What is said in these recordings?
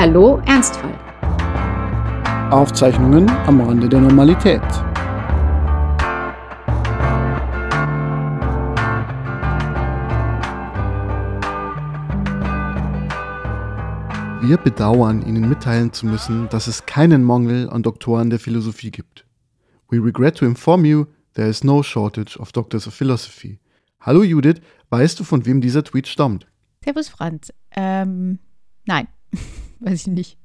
Hallo Ernstfall. Aufzeichnungen am Rande der Normalität. Wir bedauern, Ihnen mitteilen zu müssen, dass es keinen Mangel an Doktoren der Philosophie gibt. We regret to inform you there is no shortage of doctors of philosophy. Hallo Judith, weißt du, von wem dieser Tweet stammt? Servus Franz. Ähm, nein, weiß ich nicht.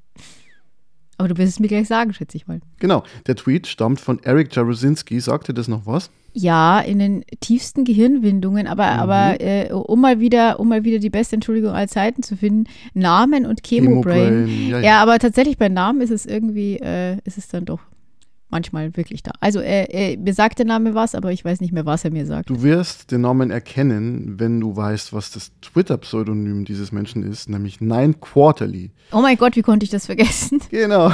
Aber du wirst es mir gleich sagen, schätze ich mal. Genau, der Tweet stammt von Eric Jarosinski. Sagt dir das noch was? Ja, in den tiefsten Gehirnwindungen, aber, mhm. aber äh, um mal wieder, um mal wieder die beste Entschuldigung aller Zeiten zu finden, Namen und Chemobrain. Chemo ja, ja. ja, aber tatsächlich bei Namen ist es irgendwie, äh, ist es dann doch manchmal wirklich da. Also er, er, mir sagt der Name was, aber ich weiß nicht mehr, was er mir sagt. Du wirst den Namen erkennen, wenn du weißt, was das Twitter-Pseudonym dieses Menschen ist, nämlich Nine Quarterly. Oh mein Gott, wie konnte ich das vergessen? Genau.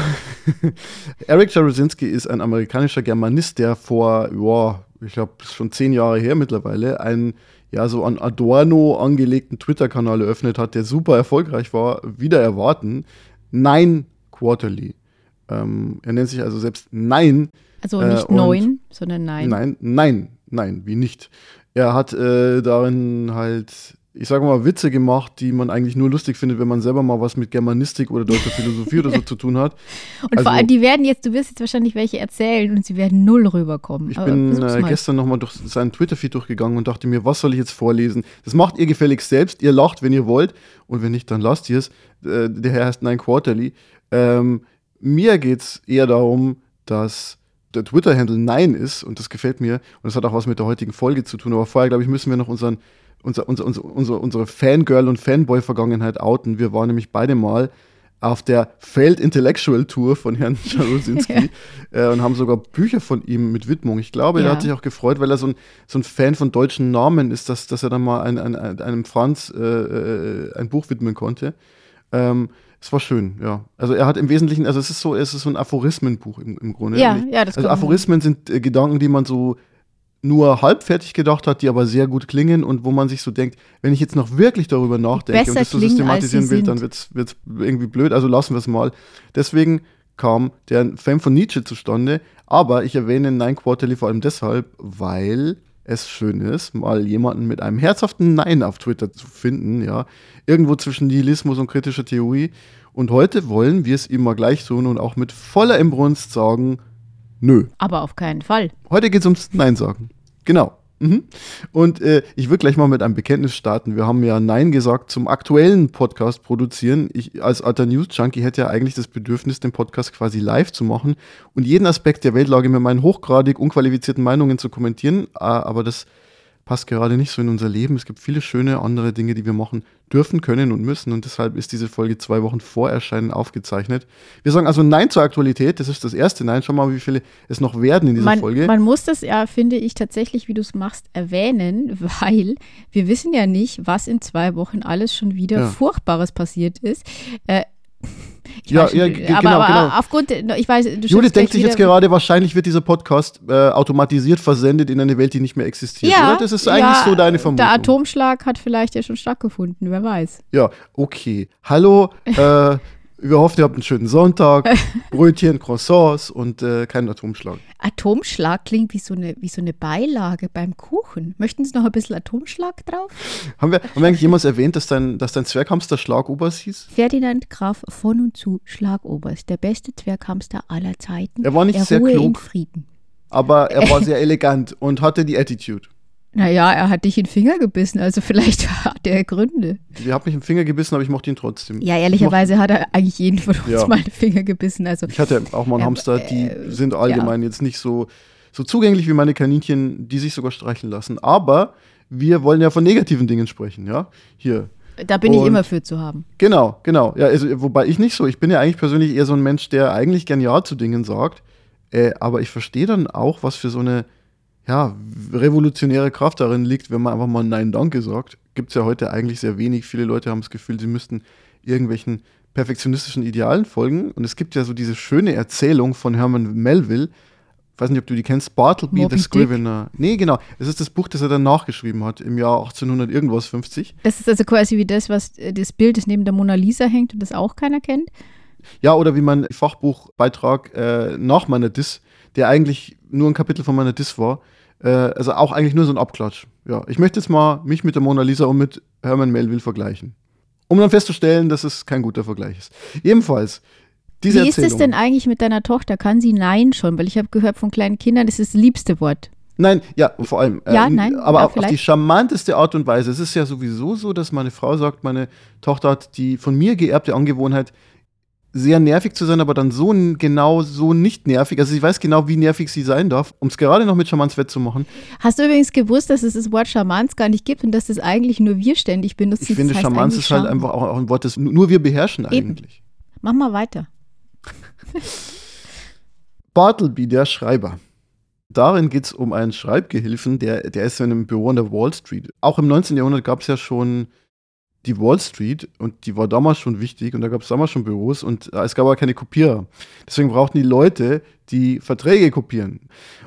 Eric Jarosinski ist ein amerikanischer Germanist, der vor, ja, ich glaube, schon zehn Jahre her mittlerweile, einen ja, so an Adorno angelegten Twitter-Kanal eröffnet hat, der super erfolgreich war, wieder erwarten. Nine Quarterly. Ähm, er nennt sich also selbst Nein. Also nicht äh, neun, sondern Nein. Nein, nein, nein, wie nicht. Er hat äh, darin halt, ich sage mal, Witze gemacht, die man eigentlich nur lustig findet, wenn man selber mal was mit Germanistik oder deutscher Philosophie oder so zu tun hat. Und also, vor allem, die werden jetzt, du wirst jetzt wahrscheinlich welche erzählen und sie werden null rüberkommen. Ich Aber bin äh, gestern nochmal durch seinen Twitter-Feed durchgegangen und dachte mir, was soll ich jetzt vorlesen? Das macht ihr gefälligst selbst. Ihr lacht, wenn ihr wollt. Und wenn nicht, dann lasst ihr es. Äh, der Herr heißt Nine Quarterly. Ähm, mir geht es eher darum, dass der Twitter-Handle Nein ist und das gefällt mir und das hat auch was mit der heutigen Folge zu tun. Aber vorher, glaube ich, müssen wir noch unseren, unser, unser, unser, unsere Fangirl- und Fanboy-Vergangenheit outen. Wir waren nämlich beide mal auf der Failed Intellectual Tour von Herrn Jarosinski ja. äh, und haben sogar Bücher von ihm mit Widmung. Ich glaube, ja. er hat sich auch gefreut, weil er so ein, so ein Fan von deutschen Namen ist, dass, dass er dann mal ein, ein, einem Franz äh, äh, ein Buch widmen konnte. Ähm, es war schön, ja. Also er hat im Wesentlichen, also es ist so, es ist so ein Aphorismenbuch im, im Grunde. Ja, ja, das Also Aphorismen sein. sind äh, Gedanken, die man so nur halbfertig gedacht hat, die aber sehr gut klingen und wo man sich so denkt, wenn ich jetzt noch wirklich darüber nachdenke und das so systematisieren will, dann wird es irgendwie blöd, also lassen wir es mal. Deswegen kam der Fan von Nietzsche zustande, aber ich erwähne Nine Quarterly vor allem deshalb, weil es schön ist, mal jemanden mit einem herzhaften Nein auf Twitter zu finden, ja. Irgendwo zwischen Nihilismus und kritischer Theorie. Und heute wollen wir es ihm mal gleich tun und auch mit voller Imbrunst sagen, nö. Aber auf keinen Fall. Heute geht es ums Nein sagen. Genau. Mhm. Und äh, ich würde gleich mal mit einem Bekenntnis starten. Wir haben ja Nein gesagt zum aktuellen Podcast produzieren. Ich als alter News Junkie hätte ja eigentlich das Bedürfnis, den Podcast quasi live zu machen und jeden Aspekt der Weltlage mit meinen hochgradig unqualifizierten Meinungen zu kommentieren. Ah, aber das passt gerade nicht so in unser Leben. Es gibt viele schöne andere Dinge, die wir machen dürfen, können und müssen. Und deshalb ist diese Folge zwei Wochen vor Erscheinen aufgezeichnet. Wir sagen also Nein zur Aktualität. Das ist das erste Nein. Schau mal, wie viele es noch werden in dieser man, Folge. Man muss das ja, finde ich, tatsächlich, wie du es machst, erwähnen, weil wir wissen ja nicht, was in zwei Wochen alles schon wieder ja. Furchtbares passiert ist. Äh, ja, ja genau, aber, aber genau. aufgrund, ich weiß, du Judith denkt sich jetzt gerade, wahrscheinlich wird dieser Podcast äh, automatisiert versendet in eine Welt, die nicht mehr existiert. Ja, oder? Das ist eigentlich ja, so deine Vermutung. Der Atomschlag hat vielleicht ja schon stattgefunden, wer weiß. Ja, okay. Hallo, äh, wir hoffen, ihr habt einen schönen Sonntag. Brötchen, Croissants und äh, keinen Atomschlag. Atomschlag klingt wie so, eine, wie so eine Beilage beim Kuchen. Möchten Sie noch ein bisschen Atomschlag drauf? Haben wir, haben wir eigentlich jemals erwähnt, dass dein, dass dein Zwerghamster Schlagobers hieß? Ferdinand Graf von und zu Schlagobers, der beste Zwerghamster aller Zeiten. Er war nicht er sehr klug. Aber er war sehr elegant und hatte die Attitude. Naja, er hat dich in den Finger gebissen, also vielleicht hat er Gründe. Er hat mich in den Finger gebissen, aber ich mochte ihn trotzdem. Ja, ehrlicherweise hat er eigentlich jeden von uns ja. mal in den Finger gebissen. Also, ich hatte auch mal einen Hamster, die äh, sind allgemein ja. jetzt nicht so, so zugänglich wie meine Kaninchen, die sich sogar streicheln lassen. Aber wir wollen ja von negativen Dingen sprechen, ja? Hier. Da bin Und ich immer für zu haben. Genau, genau. Ja, also, wobei ich nicht so. Ich bin ja eigentlich persönlich eher so ein Mensch, der eigentlich gern Ja zu Dingen sagt. Äh, aber ich verstehe dann auch, was für so eine ja, revolutionäre Kraft darin liegt, wenn man einfach mal Nein Danke sagt. Gibt es ja heute eigentlich sehr wenig. Viele Leute haben das Gefühl, sie müssten irgendwelchen perfektionistischen Idealen folgen. Und es gibt ja so diese schöne Erzählung von Herman Melville, Ich weiß nicht, ob du die kennst, Bartleby Moby the Scrivener. Dick. Nee, genau. Es ist das Buch, das er dann nachgeschrieben hat im Jahr 1800 irgendwas 50. Das ist also quasi wie das, was äh, das Bild, das neben der Mona Lisa hängt und das auch keiner kennt. Ja, oder wie mein Fachbuchbeitrag äh, nach meiner Diss, der eigentlich nur ein Kapitel von meiner Diss war. Äh, also auch eigentlich nur so ein Abklatsch. Ja, ich möchte jetzt mal mich mit der Mona Lisa und mit Herman Melville vergleichen. Um dann festzustellen, dass es kein guter Vergleich ist. Ebenfalls, diese Wie Erzählung. ist es denn eigentlich mit deiner Tochter? Kann sie Nein schon? Weil ich habe gehört von kleinen Kindern, das ist das liebste Wort. Nein, ja, vor allem. Ja, äh, nein. Aber ja, auf, auf, die charmanteste Art und Weise. Es ist ja sowieso so, dass meine Frau sagt, meine Tochter hat die von mir geerbte Angewohnheit, sehr nervig zu sein, aber dann so genau so nicht nervig. Also ich weiß genau, wie nervig sie sein darf, um es gerade noch mit Charmanz wettzumachen. Hast du übrigens gewusst, dass es das Wort Charmanz gar nicht gibt und dass das eigentlich nur wir ständig benutzen? Ich finde, das Charmanz ist halt einfach auch ein Wort, das nur wir beherrschen Eben. eigentlich. Mach mal weiter. Bartleby, der Schreiber. Darin geht es um einen Schreibgehilfen, der, der ist in einem Büro an der Wall Street. Auch im 19. Jahrhundert gab es ja schon die Wall Street und die war damals schon wichtig und da gab es damals schon Büros und äh, es gab aber keine Kopierer. Deswegen brauchten die Leute, die Verträge kopieren.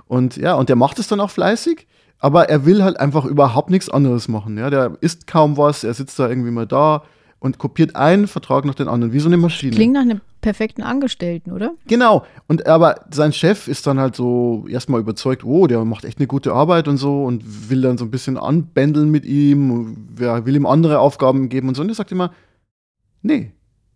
Und ja, und der macht es dann auch fleißig, aber er will halt einfach überhaupt nichts anderes machen. Ja, der isst kaum was, er sitzt da irgendwie mal da, und kopiert einen Vertrag nach dem anderen, wie so eine Maschine. Klingt nach einem perfekten Angestellten, oder? Genau. Und aber sein Chef ist dann halt so erstmal überzeugt, oh, der macht echt eine gute Arbeit und so und will dann so ein bisschen anbändeln mit ihm, will ihm andere Aufgaben geben und so. Und er sagt immer, nee,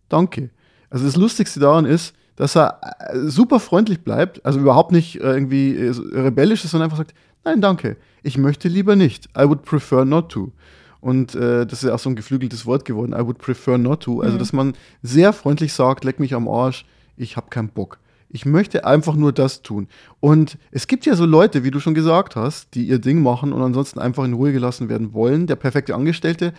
danke. Also das Lustigste daran ist, dass er äh, super freundlich bleibt, also überhaupt nicht äh, irgendwie äh, rebellisch ist, sondern einfach sagt, nein, danke, ich möchte lieber nicht. I would prefer not to. Und äh, das ist ja auch so ein geflügeltes Wort geworden. I would prefer not to. Also, mhm. dass man sehr freundlich sagt, leck mich am Arsch, ich habe keinen Bock. Ich möchte einfach nur das tun. Und es gibt ja so Leute, wie du schon gesagt hast, die ihr Ding machen und ansonsten einfach in Ruhe gelassen werden wollen. Der perfekte Angestellte,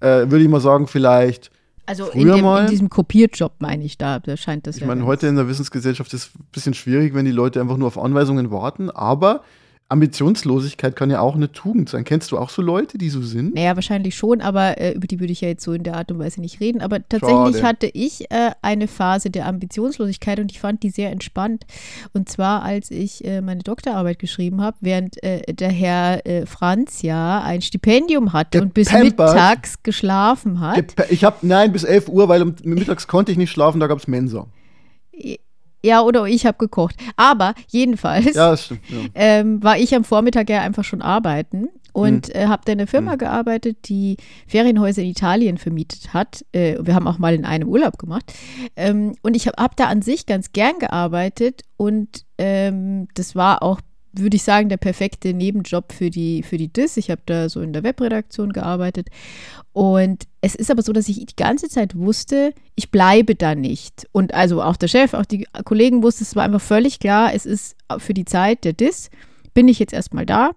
äh, würde ich mal sagen, vielleicht. Also in, dem, in, diesem Kopierjob meine ich da, da scheint das ich ja. Ich meine, heute in der Wissensgesellschaft ist es ein bisschen schwierig, wenn die Leute einfach nur auf Anweisungen warten, aber Ambitionslosigkeit kann ja auch eine Tugend sein. Kennst du auch so Leute, die so sind? Naja, wahrscheinlich schon, aber äh, über die würde ich ja jetzt so in der Art und Weise nicht reden. Aber tatsächlich Schade. hatte ich äh, eine Phase der Ambitionslosigkeit und ich fand die sehr entspannt. Und zwar, als ich äh, meine Doktorarbeit geschrieben habe, während äh, der Herr äh, Franz ja ein Stipendium hatte und bis mittags geschlafen hat. ich habe, nein, bis 11 Uhr, weil um, mittags konnte ich nicht schlafen, da gab es Mensa. Ja, oder ich habe gekocht. Aber jedenfalls ja, stimmt, ja. ähm, war ich am Vormittag ja einfach schon arbeiten und mhm. äh, habe da in einer Firma mhm. gearbeitet, die Ferienhäuser in Italien vermietet hat. Äh, wir haben auch mal in einem Urlaub gemacht. Ähm, und ich habe hab da an sich ganz gern gearbeitet und ähm, das war auch würde ich sagen, der perfekte Nebenjob für die, für die DIS. Ich habe da so in der Webredaktion gearbeitet. Und es ist aber so, dass ich die ganze Zeit wusste, ich bleibe da nicht. Und also auch der Chef, auch die Kollegen wussten, es war einfach völlig klar, es ist für die Zeit der DIS, bin ich jetzt erstmal da.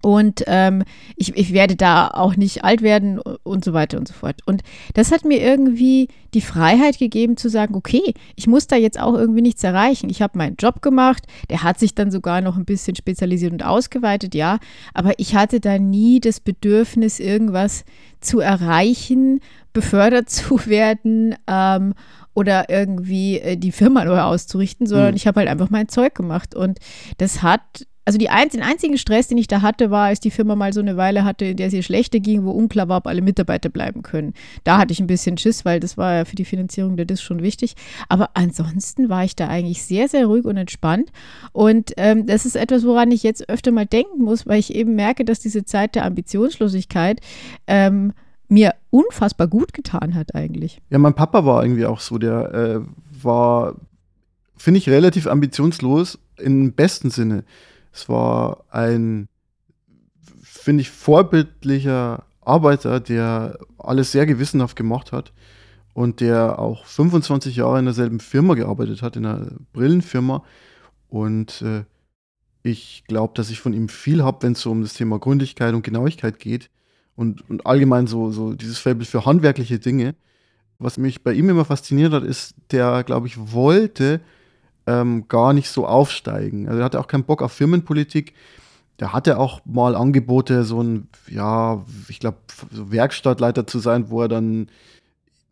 Und ähm, ich, ich werde da auch nicht alt werden und so weiter und so fort. Und das hat mir irgendwie die Freiheit gegeben zu sagen, okay, ich muss da jetzt auch irgendwie nichts erreichen. Ich habe meinen Job gemacht, der hat sich dann sogar noch ein bisschen spezialisiert und ausgeweitet, ja. Aber ich hatte da nie das Bedürfnis, irgendwas zu erreichen, befördert zu werden ähm, oder irgendwie äh, die Firma neu auszurichten, sondern mhm. ich habe halt einfach mein Zeug gemacht. Und das hat also die ein, den einzigen Stress, den ich da hatte, war, als die Firma mal so eine Weile hatte, in der es ihr schlechter ging, wo unklar war, ob alle Mitarbeiter bleiben können. Da hatte ich ein bisschen Schiss, weil das war ja für die Finanzierung der DIS schon wichtig. Aber ansonsten war ich da eigentlich sehr, sehr ruhig und entspannt. Und ähm, das ist etwas, woran ich jetzt öfter mal denken muss, weil ich eben merke, dass diese Zeit der Ambitionslosigkeit ähm, mir unfassbar gut getan hat eigentlich. Ja, mein Papa war irgendwie auch so, der äh, war, finde ich, relativ ambitionslos im besten Sinne. Es war ein, finde ich, vorbildlicher Arbeiter, der alles sehr gewissenhaft gemacht hat und der auch 25 Jahre in derselben Firma gearbeitet hat, in einer Brillenfirma. Und äh, ich glaube, dass ich von ihm viel habe, wenn es so um das Thema Gründlichkeit und Genauigkeit geht und, und allgemein so, so dieses Faible für handwerkliche Dinge. Was mich bei ihm immer fasziniert hat, ist, der, glaube ich, wollte ähm, gar nicht so aufsteigen. Also er hatte auch keinen Bock auf Firmenpolitik. Der hatte auch mal Angebote, so ein, ja, ich glaube, so Werkstattleiter zu sein, wo er dann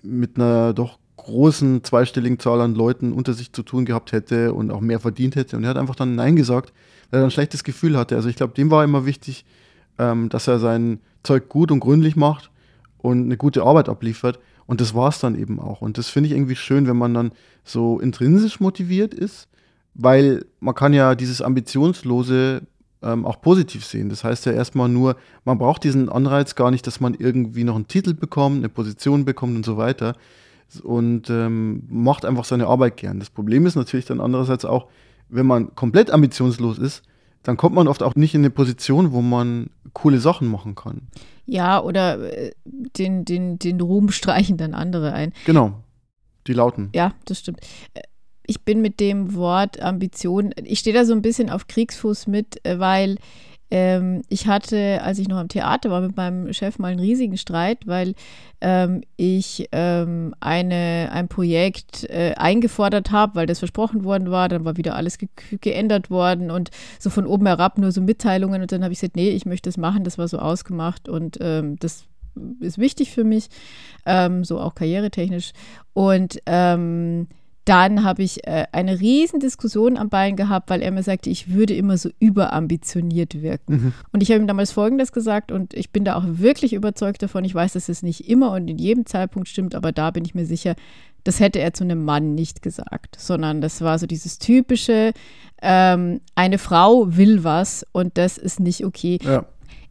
mit einer doch großen zweistelligen Zahl an Leuten unter sich zu tun gehabt hätte und auch mehr verdient hätte. Und er hat einfach dann Nein gesagt, weil er ein schlechtes Gefühl hatte. Also ich glaube, dem war immer wichtig, ähm, dass er sein Zeug gut und gründlich macht und eine gute Arbeit abliefert. Und das war es dann eben auch. Und das finde ich irgendwie schön, wenn man dann so intrinsisch motiviert ist, weil man kann ja dieses Ambitionslose ähm, auch positiv sehen. Das heißt ja erstmal nur, man braucht diesen Anreiz gar nicht, dass man irgendwie noch einen Titel bekommt, eine Position bekommt und so weiter. Und ähm, macht einfach seine Arbeit gern. Das Problem ist natürlich dann andererseits auch, wenn man komplett ambitionslos ist, dann kommt man oft auch nicht in eine Position, wo man coole Sachen machen kann. Ja, oder äh, den, den, den Ruhm streichen dann andere ein. Genau, die lauten. Ja, das stimmt. Äh, ich bin mit dem Wort Ambition, ich stehe da so ein bisschen auf Kriegsfuß mit, äh, weil ähm, ich hatte, als ich noch am Theater war, mit meinem Chef mal einen riesigen Streit, weil ähm, ich ähm, eine, ein Projekt äh, eingefordert habe, weil das versprochen worden war. Dann war wieder alles ge geändert worden und so von oben herab nur so Mitteilungen. Und dann habe ich gesagt, nee, ich möchte das machen. Das war so ausgemacht und ähm, das ist wichtig für mich, ähm, so auch karrieretechnisch. Und ähm, dann habe ich äh, eine riesen Diskussion am Bein gehabt, weil er mir sagte, ich würde immer so überambitioniert wirken. Mhm. Und ich habe ihm damals Folgendes gesagt und ich bin da auch wirklich überzeugt davon. Ich weiß, dass es nicht immer und in jedem Zeitpunkt stimmt, aber da bin ich mir sicher, das hätte er zu einem Mann nicht gesagt, sondern das war so dieses typische, ähm, eine Frau will was und das ist nicht okay. Ja.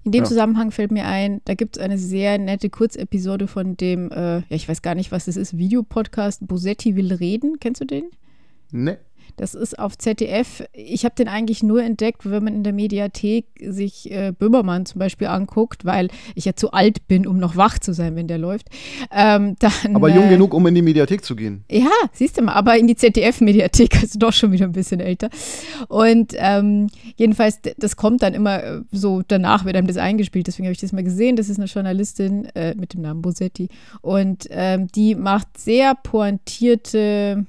In dem ja. Zusammenhang fällt mir ein, da gibt es eine sehr nette Kurzepisode von dem, äh, ja, ich weiß gar nicht, was das ist, Videopodcast Bosetti will reden. Kennst du den? Nee. Das ist auf ZDF. Ich habe den eigentlich nur entdeckt, wenn man in der Mediathek sich äh, Böhmermann zum Beispiel anguckt, weil ich ja zu alt bin, um noch wach zu sein, wenn der läuft. Ähm, dann, aber jung äh, genug, um in die Mediathek zu gehen. Ja, siehst du mal, aber in die ZDF-Mediathek, also doch schon wieder ein bisschen älter. Und ähm, jedenfalls, das kommt dann immer äh, so, danach wird einem das eingespielt. Deswegen habe ich das mal gesehen. Das ist eine Journalistin äh, mit dem Namen Bosetti. Und ähm, die macht sehr pointierte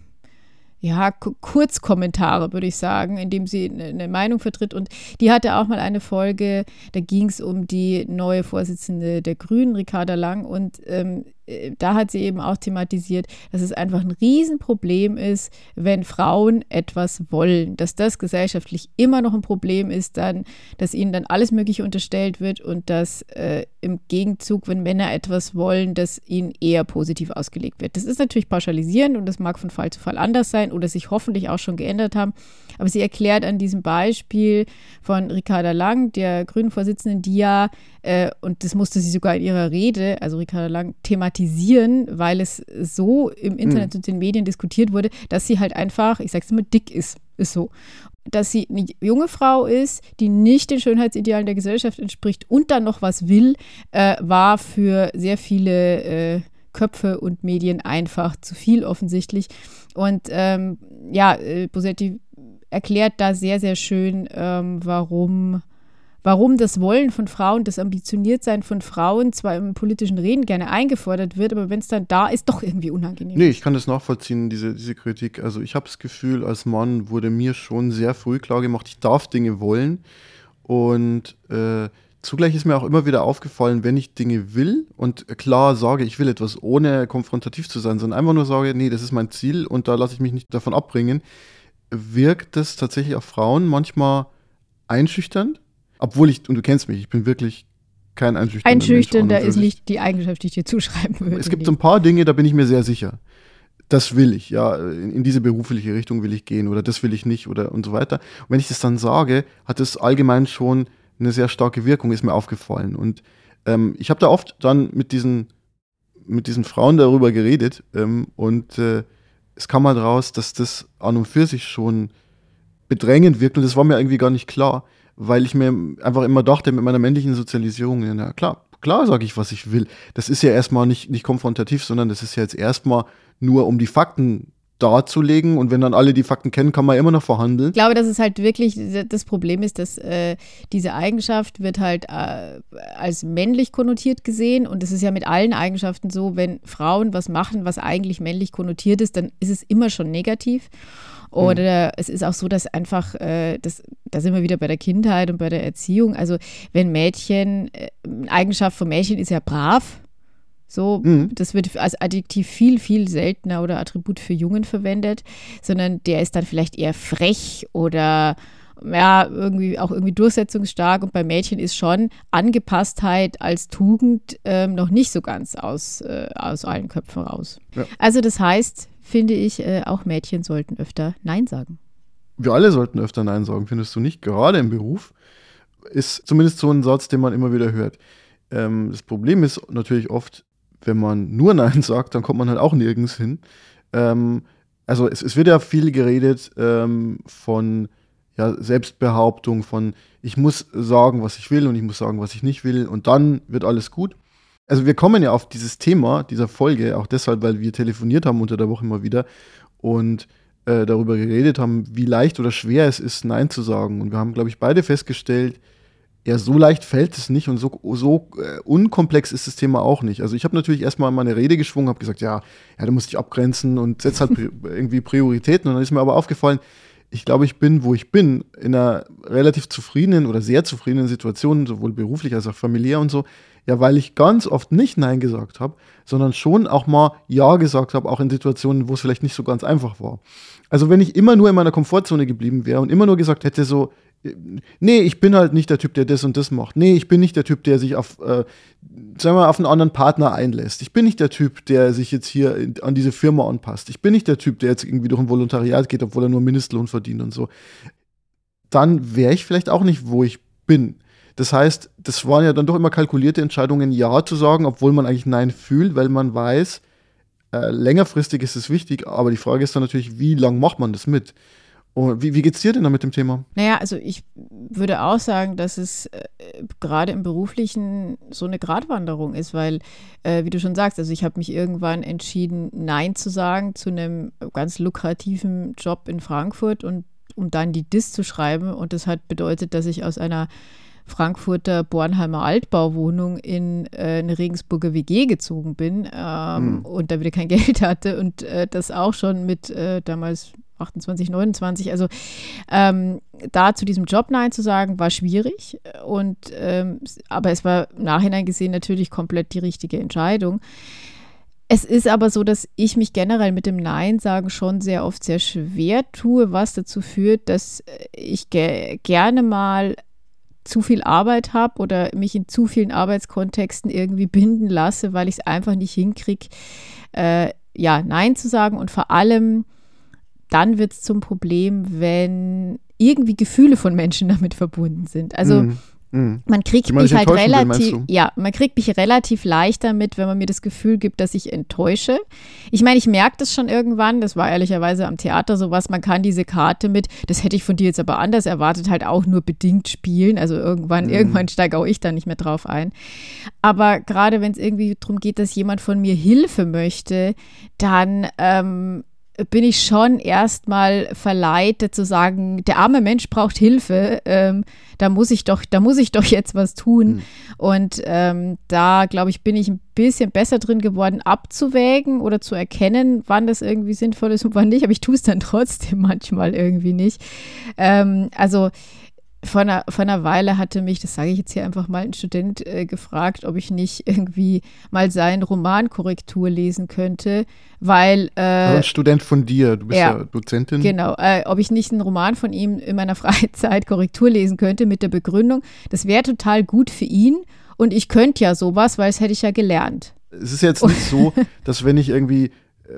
ja, Kurzkommentare, würde ich sagen, in dem sie eine Meinung vertritt. Und die hatte auch mal eine Folge, da ging es um die neue Vorsitzende der Grünen, Ricarda Lang. Und ähm, äh, da hat sie eben auch thematisiert, dass es einfach ein Riesenproblem ist, wenn Frauen etwas wollen, dass das gesellschaftlich immer noch ein Problem ist, dann, dass ihnen dann alles Mögliche unterstellt wird und dass äh, im Gegenzug, wenn Männer etwas wollen, dass ihnen eher positiv ausgelegt wird. Das ist natürlich pauschalisierend und das mag von Fall zu Fall anders sein oder sich hoffentlich auch schon geändert haben. Aber sie erklärt an diesem Beispiel von Ricarda Lang, der Grünen-Vorsitzenden, die ja, äh, und das musste sie sogar in ihrer Rede, also Ricarda Lang, thematisieren, weil es so im Internet mhm. und den Medien diskutiert wurde, dass sie halt einfach, ich sag's immer, dick ist. Ist so dass sie eine junge Frau ist, die nicht den Schönheitsidealen der Gesellschaft entspricht und dann noch was will, äh, war für sehr viele äh, Köpfe und Medien einfach zu viel offensichtlich. Und ähm, ja, äh, Bosetti erklärt da sehr, sehr schön, ähm, warum, warum das Wollen von Frauen, das Ambitioniertsein von Frauen zwar im politischen Reden gerne eingefordert wird, aber wenn es dann da ist, doch irgendwie unangenehm. Nee, ich kann das nachvollziehen, diese, diese Kritik. Also ich habe das Gefühl, als Mann wurde mir schon sehr früh klar gemacht, ich darf Dinge wollen. Und äh, zugleich ist mir auch immer wieder aufgefallen, wenn ich Dinge will und klar sage, ich will etwas, ohne konfrontativ zu sein, sondern einfach nur sage, nee, das ist mein Ziel und da lasse ich mich nicht davon abbringen, wirkt es tatsächlich auf Frauen manchmal einschüchternd. Obwohl ich, und du kennst mich, ich bin wirklich kein einschüchternder Einschüchternder ist nicht die Eigenschaft, die ich dir zuschreiben würde. Es gibt so ein paar Dinge, da bin ich mir sehr sicher. Das will ich, ja, in, in, diese berufliche Richtung will ich gehen oder das will ich nicht oder und so weiter. Und wenn ich das dann sage, hat es allgemein schon eine sehr starke Wirkung, ist mir aufgefallen. Und ähm, ich habe da oft dann mit diesen, mit diesen Frauen darüber geredet ähm, und äh, es kam halt raus, dass das an und für sich schon bedrängend wirkt und das war mir irgendwie gar nicht klar, weil ich mir einfach immer dachte, mit meiner männlichen Sozialisierung, ja klar, klar sage ich, was ich will. Das ist ja erstmal nicht, nicht konfrontativ, sondern das ist ja jetzt erstmal nur um die Fakten darzulegen und wenn dann alle die Fakten kennen, kann man immer noch verhandeln. Ich glaube, dass es halt wirklich das Problem ist, dass äh, diese Eigenschaft wird halt äh, als männlich konnotiert gesehen und es ist ja mit allen Eigenschaften so, wenn Frauen was machen, was eigentlich männlich konnotiert ist, dann ist es immer schon negativ. Oder mhm. es ist auch so, dass einfach, äh, das, da sind wir wieder bei der Kindheit und bei der Erziehung. Also wenn Mädchen, äh, Eigenschaft von Mädchen ist ja brav, So, mhm. das wird als Adjektiv viel, viel seltener oder Attribut für Jungen verwendet, sondern der ist dann vielleicht eher frech oder ja, irgendwie auch irgendwie durchsetzungsstark und bei Mädchen ist schon Angepasstheit als Tugend ähm, noch nicht so ganz aus, äh, aus allen Köpfen raus. Ja. Also das heißt, finde ich, äh, auch Mädchen sollten öfter Nein sagen. Wir alle sollten öfter Nein sagen, findest du nicht? Gerade im Beruf ist zumindest so ein Satz, den man immer wieder hört. Ähm, das Problem ist natürlich oft, wenn man nur Nein sagt, dann kommt man halt auch nirgends hin. Ähm, also es, es, wird ja viel geredet ähm, von ja, Selbstbehauptung, von ich muss sagen, was ich will und ich muss sagen, was ich nicht will und dann wird alles gut. Also wir kommen ja auf dieses Thema dieser Folge, auch deshalb, weil wir telefoniert haben unter der Woche immer wieder und äh, darüber geredet haben, wie leicht oder schwer es ist, Nein zu sagen. Und wir haben, glaube ich, beide festgestellt, ja, so leicht fällt es nicht und so, so äh, unkomplex ist das Thema auch nicht. Also ich habe natürlich erstmal meine Rede geschwungen, habe gesagt, ja, ja, du musst dich abgrenzen und setz halt irgendwie Prioritäten. Und dann ist mir aber aufgefallen, ich glaube, ich bin, wo ich bin, in einer relativ zufriedenen oder sehr zufriedenen Situation, sowohl beruflich als auch familiär und so. Ja, weil ich ganz oft nicht Nein gesagt habe, sondern schon auch mal Ja gesagt habe, auch in Situationen, wo es vielleicht nicht so ganz einfach war. Also wenn ich immer nur in meiner Komfortzone geblieben wäre und immer nur gesagt hätte so, nee, ich bin halt nicht der Typ, der das und das macht. Nee, ich bin nicht der Typ, der sich auf, äh, sagen wir mal, auf einen anderen Partner einlässt. Ich bin nicht der Typ, der sich jetzt hier in, an diese Firma anpasst. Ich bin nicht der Typ, der jetzt irgendwie durch ein Volontariat geht, obwohl er nur Mindestlohn verdient und so. Dann wäre ich vielleicht auch nicht, wo ich bin. Das heißt, das waren ja dann doch immer kalkulierte Entscheidungen, Ja zu sagen, obwohl man eigentlich Nein fühlt, weil man weiß, äh, längerfristig ist es wichtig, aber die Frage ist dann natürlich, wie lange macht man das mit? Wie, wie geht es dir denn da mit dem Thema? Naja, also ich würde auch sagen, dass es äh, gerade im Beruflichen so eine Gratwanderung ist, weil, äh, wie du schon sagst, also ich habe mich irgendwann entschieden, Nein zu sagen zu einem ganz lukrativen Job in Frankfurt und um dann die DIS zu schreiben. Und das hat bedeutet, dass ich aus einer Frankfurter Bornheimer Altbauwohnung in äh, eine Regensburger WG gezogen bin ähm, mhm. und da wieder kein Geld hatte und äh, das auch schon mit äh, damals 28, 29. Also ähm, da zu diesem Job Nein zu sagen, war schwierig. Und ähm, aber es war im Nachhinein gesehen natürlich komplett die richtige Entscheidung. Es ist aber so, dass ich mich generell mit dem Nein sagen schon sehr oft sehr schwer tue, was dazu führt, dass ich ge gerne mal zu viel Arbeit habe oder mich in zu vielen Arbeitskontexten irgendwie binden lasse, weil ich es einfach nicht hinkriege, äh, ja, Nein zu sagen und vor allem dann wird es zum Problem, wenn irgendwie Gefühle von Menschen damit verbunden sind. Also mm, man kriegt mich halt relativ, will, ja, man kriegt mich relativ leicht damit, wenn man mir das Gefühl gibt, dass ich enttäusche. Ich meine, ich merke das schon irgendwann, das war ehrlicherweise am Theater sowas, man kann diese Karte mit, das hätte ich von dir jetzt aber anders erwartet, halt auch nur bedingt spielen. Also irgendwann, mm. irgendwann steige auch ich da nicht mehr drauf ein. Aber gerade wenn es irgendwie darum geht, dass jemand von mir Hilfe möchte, dann ähm, bin ich schon erstmal verleitet zu sagen, der arme Mensch braucht Hilfe, ähm, da muss ich doch, da muss ich doch jetzt was tun. Mhm. Und ähm, da, glaube ich, bin ich ein bisschen besser drin geworden, abzuwägen oder zu erkennen, wann das irgendwie sinnvoll ist und wann nicht. Aber ich tue es dann trotzdem manchmal irgendwie nicht. Ähm, also vor einer, vor einer Weile hatte mich, das sage ich jetzt hier einfach mal, ein Student äh, gefragt, ob ich nicht irgendwie mal seinen Roman Korrektur lesen könnte, weil. Äh, also ein Student von dir, du bist ja, ja Dozentin. Genau, äh, ob ich nicht einen Roman von ihm in meiner Freizeit Korrektur lesen könnte mit der Begründung, das wäre total gut für ihn und ich könnte ja sowas, weil es hätte ich ja gelernt. Es ist jetzt nicht so, dass wenn ich irgendwie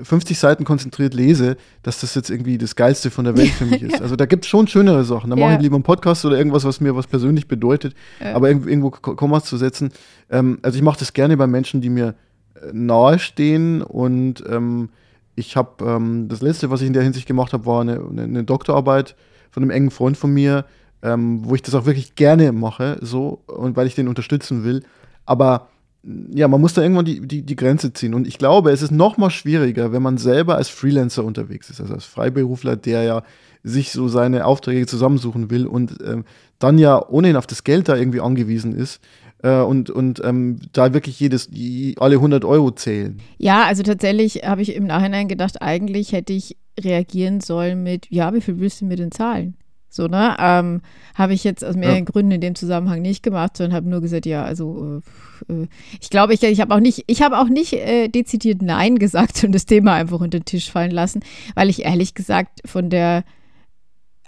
50 Seiten konzentriert lese, dass das jetzt irgendwie das Geilste von der Welt für mich ist. Also da gibt es schon schönere Sachen. Da ja. mache ich lieber einen Podcast oder irgendwas, was mir was persönlich bedeutet. Ja. Aber irgendwo Kommas zu setzen. Ähm, also ich mache das gerne bei Menschen, die mir äh, nahestehen. Und ähm, ich habe ähm, das letzte, was ich in der Hinsicht gemacht habe, war eine, eine, Doktorarbeit von einem engen Freund von mir, ähm, wo ich das auch wirklich gerne mache, so und weil ich den unterstützen will. Aber ja, man muss da irgendwann die, die, die Grenze ziehen. Und ich glaube, es ist noch mal schwieriger, wenn man selber als Freelancer unterwegs ist, also als Freiberufler, der ja sich so seine Aufträge zusammensuchen will und ähm, dann ja ohnehin auf das Geld da irgendwie angewiesen ist. Äh, und, und ähm, da wirklich jedes, alle 100 Euro zählen. Ja, also tatsächlich habe ich im Nachhinein gedacht, eigentlich hätte ich reagieren sollen mit, ja, wie viel willst du mir denn zahlen? So, ne? Ähm, habe ich jetzt aus mehreren ja. Gründen in dem Zusammenhang nicht gemacht, sondern habe nur gesagt, ja, also äh, äh ich glaube, ich, ich habe auch nicht, ich habe auch nicht äh, dezidiert Nein gesagt und das Thema einfach unter den Tisch fallen lassen, weil ich ehrlich gesagt von der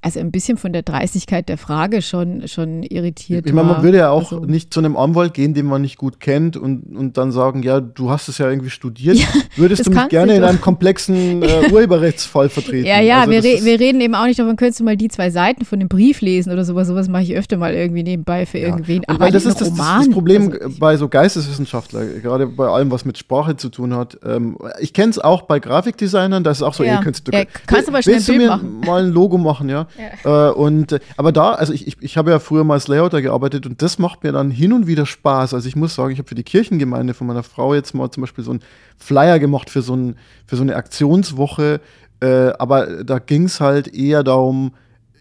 also ein bisschen von der Dreistigkeit der Frage schon, schon irritiert. Ich meine, man würde ja auch also, nicht zu einem Anwalt gehen, den man nicht gut kennt und, und dann sagen, ja, du hast es ja irgendwie studiert. Ja, Würdest du mich gerne in einem komplexen äh, Urheberrechtsfall vertreten? Ja, ja, also wir, re wir reden eben auch nicht davon, könntest du mal die zwei Seiten von dem Brief lesen oder sowas. Sowas mache ich öfter mal irgendwie nebenbei für ja. irgendwen. Aber das ist das, das, das, Problem also, bei so Geisteswissenschaftlern, gerade bei allem, was mit Sprache zu tun hat. Ähm, ich kenne es auch bei Grafikdesignern, das ist auch so, ja. ey, kannst, du, ja, kannst aber schnell willst du mir machen. mal ein Logo machen, ja? Ja. Äh, und, aber da, also ich, ich, ich habe ja früher mal als Layouter gearbeitet und das macht mir dann hin und wieder Spaß. Also ich muss sagen, ich habe für die Kirchengemeinde von meiner Frau jetzt mal zum Beispiel so einen Flyer gemacht für so, ein, für so eine Aktionswoche. Äh, aber da ging es halt eher darum,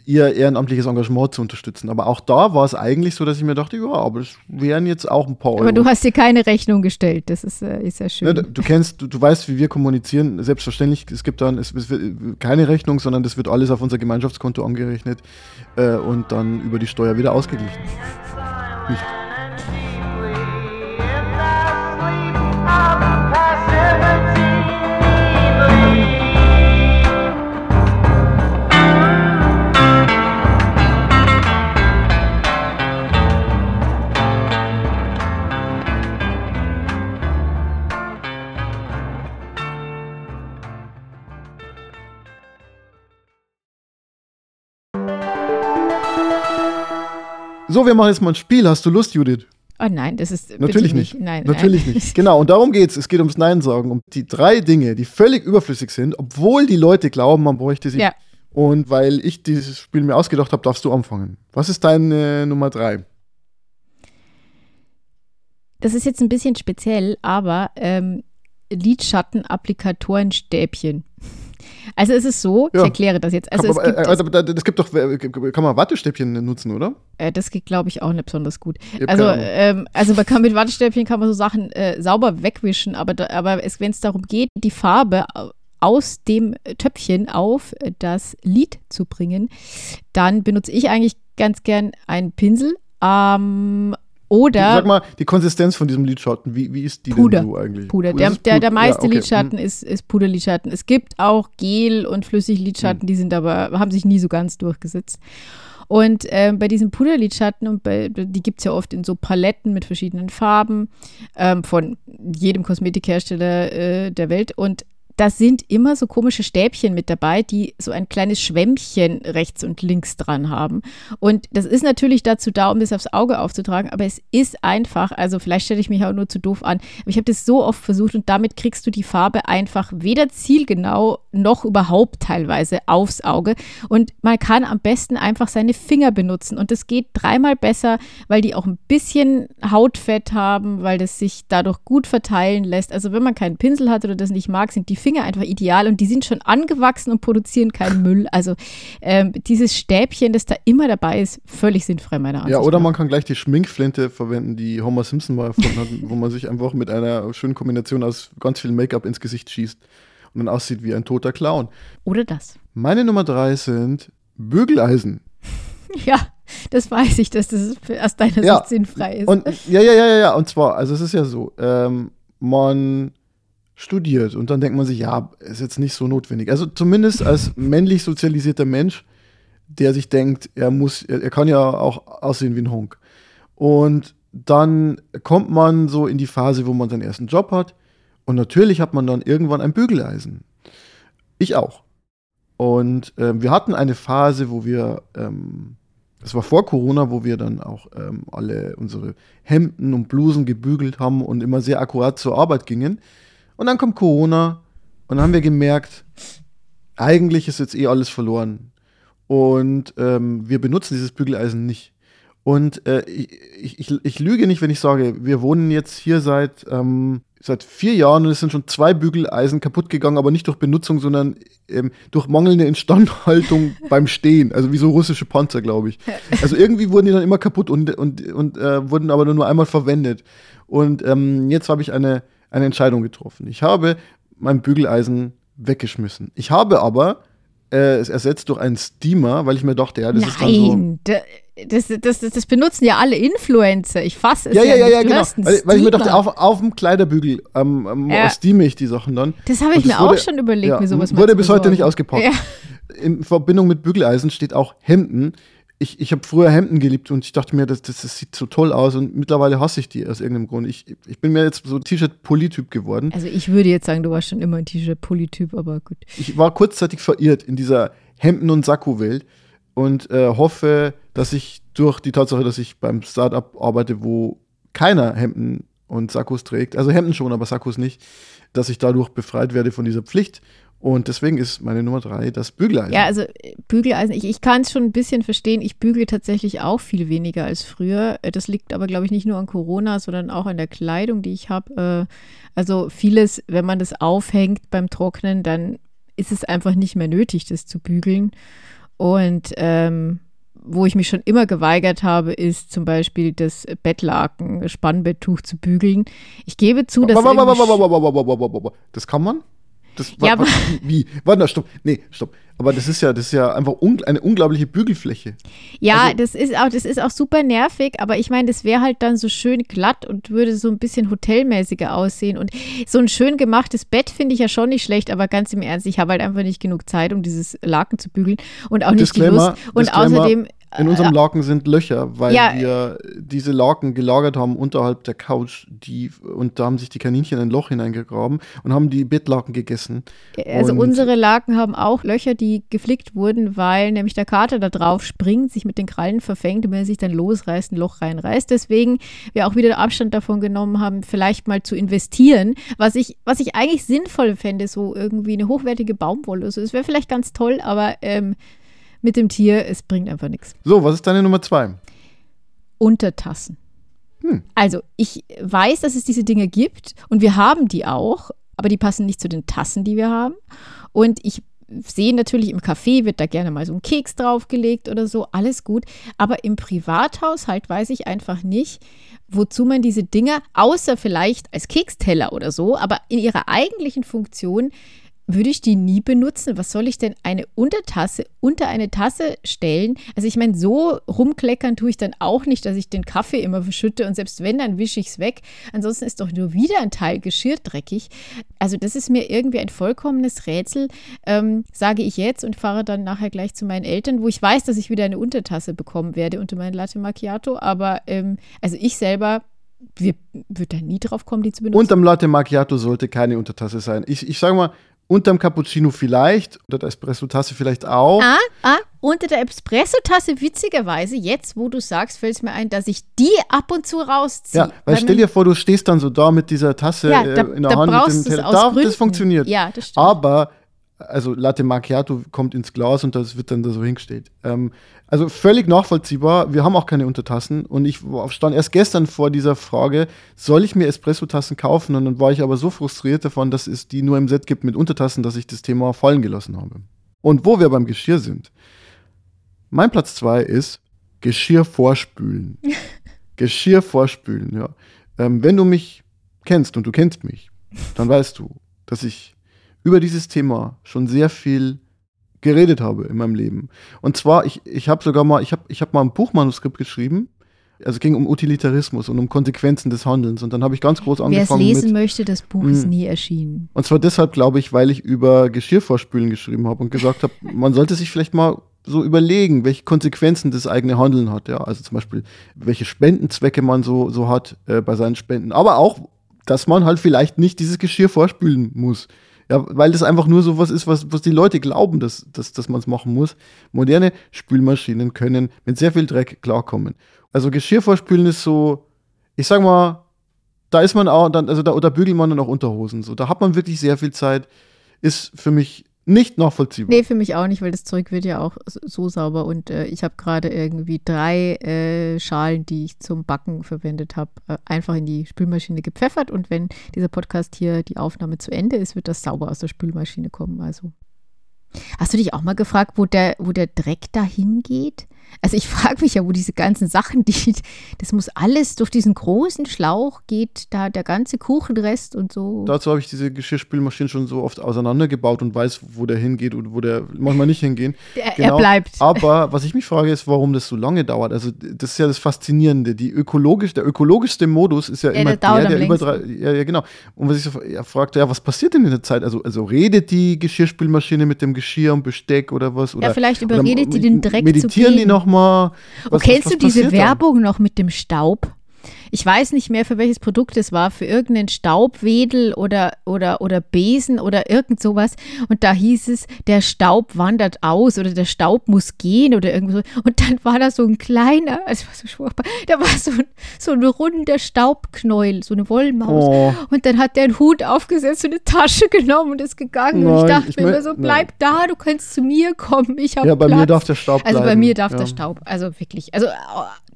ihr ehrenamtliches Engagement zu unterstützen. Aber auch da war es eigentlich so, dass ich mir dachte, ja, aber es wären jetzt auch ein paar Euro. Aber du hast dir keine Rechnung gestellt, das ist, äh, ist ja schön. Ja, du, du, kennst, du, du, weißt, wie wir kommunizieren. Selbstverständlich, es gibt dann es, es keine Rechnung, sondern das wird alles auf unser Gemeinschaftskonto angerechnet äh, und dann über die Steuer wieder ausgeglichen. Nicht. So, wir machen jetzt mal ein Spiel. Hast du Lust, Judith? Oh nein, das ist natürlich nicht. nicht. Nein, natürlich nein. nicht. Genau, und darum geht es. Es geht ums Nein sagen, um die drei Dinge, die völlig überflüssig sind, obwohl die Leute glauben, man bräuchte sie. Ja. Und weil ich dieses Spiel mir ausgedacht habe, darfst du anfangen. Was ist deine Nummer drei? Das ist jetzt ein bisschen speziell, aber ähm, Lidschatten-Applikatoren-Stäbchen. Also es ist so, ja. ich erkläre das jetzt. Also kann, es gibt äh, das, gibt doch, äh, kann man Wattestäbchen nutzen, oder? Äh, das geht, glaube ich, auch nicht besonders gut. Also, ähm, also man kann mit Wattestäbchen kann man so Sachen äh, sauber wegwischen, aber, da, aber wenn es darum geht, die Farbe aus dem Töpfchen auf das Lid zu bringen, dann benutze ich eigentlich ganz gern einen Pinsel. Ähm, oder. Sag mal, die Konsistenz von diesem Lidschatten, wie, wie ist die Puder, denn so eigentlich? Puder. Der, der, der meiste ja, okay. Lidschatten hm. ist, ist Puderlidschatten. Es gibt auch Gel- und Flüssiglidschatten, hm. die sind aber, haben sich nie so ganz durchgesetzt. Und ähm, bei diesen Puderlidschatten, und bei, die gibt es ja oft in so Paletten mit verschiedenen Farben ähm, von jedem Kosmetikhersteller äh, der Welt. Und da sind immer so komische Stäbchen mit dabei, die so ein kleines Schwämmchen rechts und links dran haben. Und das ist natürlich dazu da, um das aufs Auge aufzutragen, aber es ist einfach, also vielleicht stelle ich mich auch nur zu doof an, aber ich habe das so oft versucht und damit kriegst du die Farbe einfach weder zielgenau noch überhaupt teilweise aufs Auge. Und man kann am besten einfach seine Finger benutzen und das geht dreimal besser, weil die auch ein bisschen Hautfett haben, weil das sich dadurch gut verteilen lässt. Also wenn man keinen Pinsel hat oder das nicht mag, sind die Finger Finger einfach ideal und die sind schon angewachsen und produzieren keinen Müll. Also ähm, dieses Stäbchen, das da immer dabei ist, völlig sinnfrei meiner Ansicht Ja, oder man kann gleich die Schminkflinte verwenden, die Homer Simpson mal erfunden hat, wo man sich einfach mit einer schönen Kombination aus ganz viel Make-up ins Gesicht schießt und dann aussieht wie ein toter Clown. Oder das. Meine Nummer drei sind Bügeleisen. Ja, das weiß ich, dass das aus deiner ja, Sicht sinnfrei ist. Und, ja, ja, ja, ja, und zwar, also es ist ja so, ähm, man studiert. Und dann denkt man sich, ja, ist jetzt nicht so notwendig. Also zumindest als männlich sozialisierter Mensch, der sich denkt, er muss, er, er kann ja auch aussehen wie ein Honk. Und dann kommt man so in die Phase, wo man seinen ersten Job hat. Und natürlich hat man dann irgendwann ein Bügeleisen. Ich auch. Und äh, wir hatten eine Phase, wo wir, ähm, das war vor Corona, wo wir dann auch ähm, alle unsere Hemden und Blusen gebügelt haben und immer sehr akkurat zur Arbeit gingen. Und dann kommt Corona und dann haben wir gemerkt, eigentlich ist jetzt eh alles verloren. Und ähm, wir benutzen dieses Bügeleisen nicht. Und äh, ich, ich, ich, lüge nicht, wenn ich sage, wir wohnen jetzt hier seit, ähm, seit vier Jahren und es sind schon zwei Bügeleisen kaputt gegangen, aber nicht durch Benutzung, sondern ähm, durch mangelnde Instandhaltung beim Stehen. Also wie so russische Panzer, glaube ich. Also irgendwie wurden die dann immer kaputt und, und, und äh, wurden aber nur einmal verwendet. Und ähm, jetzt habe ich eine eine Entscheidung getroffen. Ich habe mein Bügeleisen weggeschmissen. Ich habe aber äh, ersetzt durch einen Steamer, weil ich mir dachte, ja, das Nein, ist dann so. Das, das, das, das, benutzen ja alle Influencer. Ich fasse es ja, ja, ja, ja, genau. Weil, weil, ich mir dachte, auf, auf dem Kleiderbügel ähm, ähm, ja. steame ich die Sachen dann. Das habe ich mir wurde, auch schon überlegt, ja, wie sowas Wurde bis heute nicht ausgepackt. Ja. In Verbindung mit Bügeleisen steht auch Hemden ich, ich habe früher Hemden geliebt und ich dachte mir, das, das, das, sieht so toll aus und mittlerweile hasse ich die aus irgendeinem Grund. Ich, ich bin mir jetzt so T-Shirt-Polytyp geworden. Also ich würde jetzt sagen, du warst schon immer ein T-Shirt-Polytyp, aber gut. Ich war kurzzeitig verirrt in dieser Hemden- und Sakko-Welt und äh, hoffe, dass ich durch die Tatsache, dass ich beim Startup arbeite, wo keiner Hemden und Sakkos trägt, also Hemden schon, aber Sakkos nicht, dass ich dadurch befreit werde von dieser Pflicht und deswegen ist meine Nummer drei das Bügeleisen. Ja, also äh, Bügeleisen, ich, ich kann es schon ein bisschen verstehen. Ich bügele tatsächlich auch viel weniger als früher. Äh, das liegt aber, glaube ich, nicht nur an Corona, sondern auch an der Kleidung, die ich habe. Äh, also vieles, wenn man das aufhängt beim Trocknen, dann ist es einfach nicht mehr nötig, das zu bügeln. Und ähm, wo ich mich schon immer geweigert habe, ist zum Beispiel das Bettlaken, Spannbetttuch zu bügeln. Ich gebe zu, dass. Das kann man? Das war, ja, aber wie? Warte, stopp. Nee, stopp. Aber das ist ja, das ist ja einfach un, eine unglaubliche Bügelfläche. Ja, also, das ist auch, das ist auch super nervig, aber ich meine, das wäre halt dann so schön glatt und würde so ein bisschen hotelmäßiger aussehen. Und so ein schön gemachtes Bett finde ich ja schon nicht schlecht, aber ganz im Ernst, ich habe halt einfach nicht genug Zeit, um dieses Laken zu bügeln und auch nicht die Lust. Und Disclaimer, außerdem in unserem Laken sind Löcher, weil ja. wir diese Laken gelagert haben unterhalb der Couch. Die, und da haben sich die Kaninchen in ein Loch hineingegraben und haben die Bettlaken gegessen. Also und unsere Laken haben auch Löcher, die geflickt wurden, weil nämlich der Kater da drauf springt, sich mit den Krallen verfängt und wenn er sich dann losreißt, ein Loch reinreißt. Deswegen wir auch wieder Abstand davon genommen haben, vielleicht mal zu investieren, was ich, was ich eigentlich sinnvoll fände, so irgendwie eine hochwertige Baumwolle. Also es wäre vielleicht ganz toll, aber ähm, mit dem Tier, es bringt einfach nichts. So, was ist deine Nummer zwei? Untertassen. Hm. Also, ich weiß, dass es diese Dinge gibt und wir haben die auch, aber die passen nicht zu den Tassen, die wir haben. Und ich sehe natürlich im Café wird da gerne mal so ein Keks draufgelegt oder so, alles gut. Aber im Privathaushalt weiß ich einfach nicht, wozu man diese Dinger, außer vielleicht als Keksteller oder so, aber in ihrer eigentlichen Funktion würde ich die nie benutzen. Was soll ich denn eine Untertasse unter eine Tasse stellen? Also ich meine, so rumkleckern tue ich dann auch nicht, dass ich den Kaffee immer verschütte und selbst wenn, dann wische ich es weg. Ansonsten ist doch nur wieder ein Teil Geschirr dreckig. Also das ist mir irgendwie ein vollkommenes Rätsel, ähm, sage ich jetzt und fahre dann nachher gleich zu meinen Eltern, wo ich weiß, dass ich wieder eine Untertasse bekommen werde unter meinen Latte Macchiato. Aber ähm, also ich selber wir, würde da nie drauf kommen, die zu benutzen. Unterm Latte Macchiato sollte keine Untertasse sein. Ich, ich sage mal, Unterm Cappuccino vielleicht, unter der Espresso-Tasse vielleicht auch. Ah, ah, unter der Espresso-Tasse, witzigerweise, jetzt wo du sagst, fällt es mir ein, dass ich die ab und zu rausziehe. Ja, weil, stell dir vor, du stehst dann so da mit dieser Tasse ja, da, äh, in der Hand. Mit dem da, das funktioniert. Ja, das stimmt. Aber also Latte Macchiato kommt ins Glas und das wird dann da so hingestellt. Ähm, also völlig nachvollziehbar. Wir haben auch keine Untertassen und ich stand erst gestern vor dieser Frage, soll ich mir Espresso-Tassen kaufen? Und dann war ich aber so frustriert davon, dass es die nur im Set gibt mit Untertassen, dass ich das Thema fallen gelassen habe. Und wo wir beim Geschirr sind. Mein Platz zwei ist Geschirr vorspülen. Geschirr vorspülen, ja. Ähm, wenn du mich kennst und du kennst mich, dann weißt du, dass ich über dieses Thema schon sehr viel geredet habe in meinem Leben. Und zwar, ich, ich habe sogar mal, ich habe ich hab mal ein Buchmanuskript geschrieben. Also es ging um Utilitarismus und um Konsequenzen des Handelns. Und dann habe ich ganz groß angefangen. Wer es lesen mit, möchte, das Buch mh, ist hm. nie erschienen. Und zwar deshalb, glaube ich, weil ich über Geschirrvorspülen geschrieben habe und gesagt habe, man sollte sich vielleicht mal so überlegen, welche Konsequenzen das eigene Handeln hat. Ja, also zum Beispiel, welche Spendenzwecke man so, so hat äh, bei seinen Spenden. Aber auch, dass man halt vielleicht nicht dieses Geschirr vorspülen muss. Ja, weil das einfach nur so was ist, was, was die Leute glauben, dass, dass, dass man es machen muss. Moderne Spülmaschinen können mit sehr viel Dreck klarkommen. Also Geschirr vorspülen ist so, ich sag mal, da ist man auch, dann, also da, da bügelt man dann auch Unterhosen. So, da hat man wirklich sehr viel Zeit. Ist für mich nicht nachvollziehbar. Nee, für mich auch nicht, weil das Zeug wird ja auch so sauber und äh, ich habe gerade irgendwie drei äh, Schalen, die ich zum Backen verwendet habe, äh, einfach in die Spülmaschine gepfeffert und wenn dieser Podcast hier die Aufnahme zu Ende ist, wird das sauber aus der Spülmaschine kommen. Also Hast du dich auch mal gefragt, wo der, wo der Dreck dahin geht? Also ich frage mich ja, wo diese ganzen Sachen, die, das muss alles durch diesen großen Schlauch geht, da der ganze Kuchenrest und so. Dazu habe ich diese Geschirrspülmaschine schon so oft auseinandergebaut und weiß, wo der hingeht und wo der manchmal nicht hingehen. Der, genau. Er bleibt. Aber was ich mich frage, ist, warum das so lange dauert. Also das ist ja das Faszinierende. Die ökologisch, der ökologischste Modus ist ja, ja immer der, der, der über drei, ja, ja, genau. Und was ich so ja, fragte, ja, was passiert denn in der Zeit? Also, also redet die Geschirrspülmaschine mit dem Geschirr und Besteck oder was? Oder, ja, vielleicht überredet die den Dreck meditieren zu die nochmal? Oh, kennst was du diese Werbung noch mit dem Staub? Ich weiß nicht mehr, für welches Produkt es war, für irgendeinen Staubwedel oder, oder, oder Besen oder irgend sowas. Und da hieß es, der Staub wandert aus oder der Staub muss gehen oder irgend so. Und dann war da so ein kleiner, also war so furchtbar, da war so ein, so ein runder Staubknäuel, so eine Wollmaus. Oh. Und dann hat der einen Hut aufgesetzt, so eine Tasche genommen und ist gegangen. Nein, und ich dachte ich mir immer so, bleib nein. da, du kannst zu mir kommen. Ich habe Ja, bei Platz. mir darf der Staub Also bleiben. bei mir darf ja. der Staub, also wirklich. Also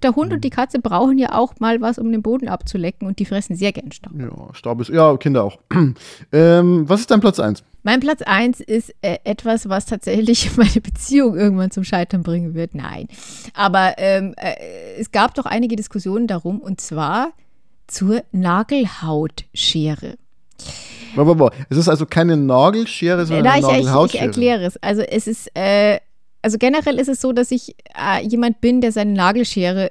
der Hund und die Katze brauchen ja auch mal was, um den Boden abzulecken und die fressen sehr gern Staub. Ja, Staub ist, ja, Kinder auch. ähm, was ist dein Platz 1? Mein Platz 1 ist äh, etwas, was tatsächlich meine Beziehung irgendwann zum Scheitern bringen wird. Nein. Aber ähm, äh, es gab doch einige Diskussionen darum und zwar zur Nagelhautschere. Es ist also keine Nagelschere, sondern eine Nagelhautschere. Ich, ich, erkläre es. Also es ist, äh, also generell ist es so, dass ich äh, jemand bin, der seine Nagelschere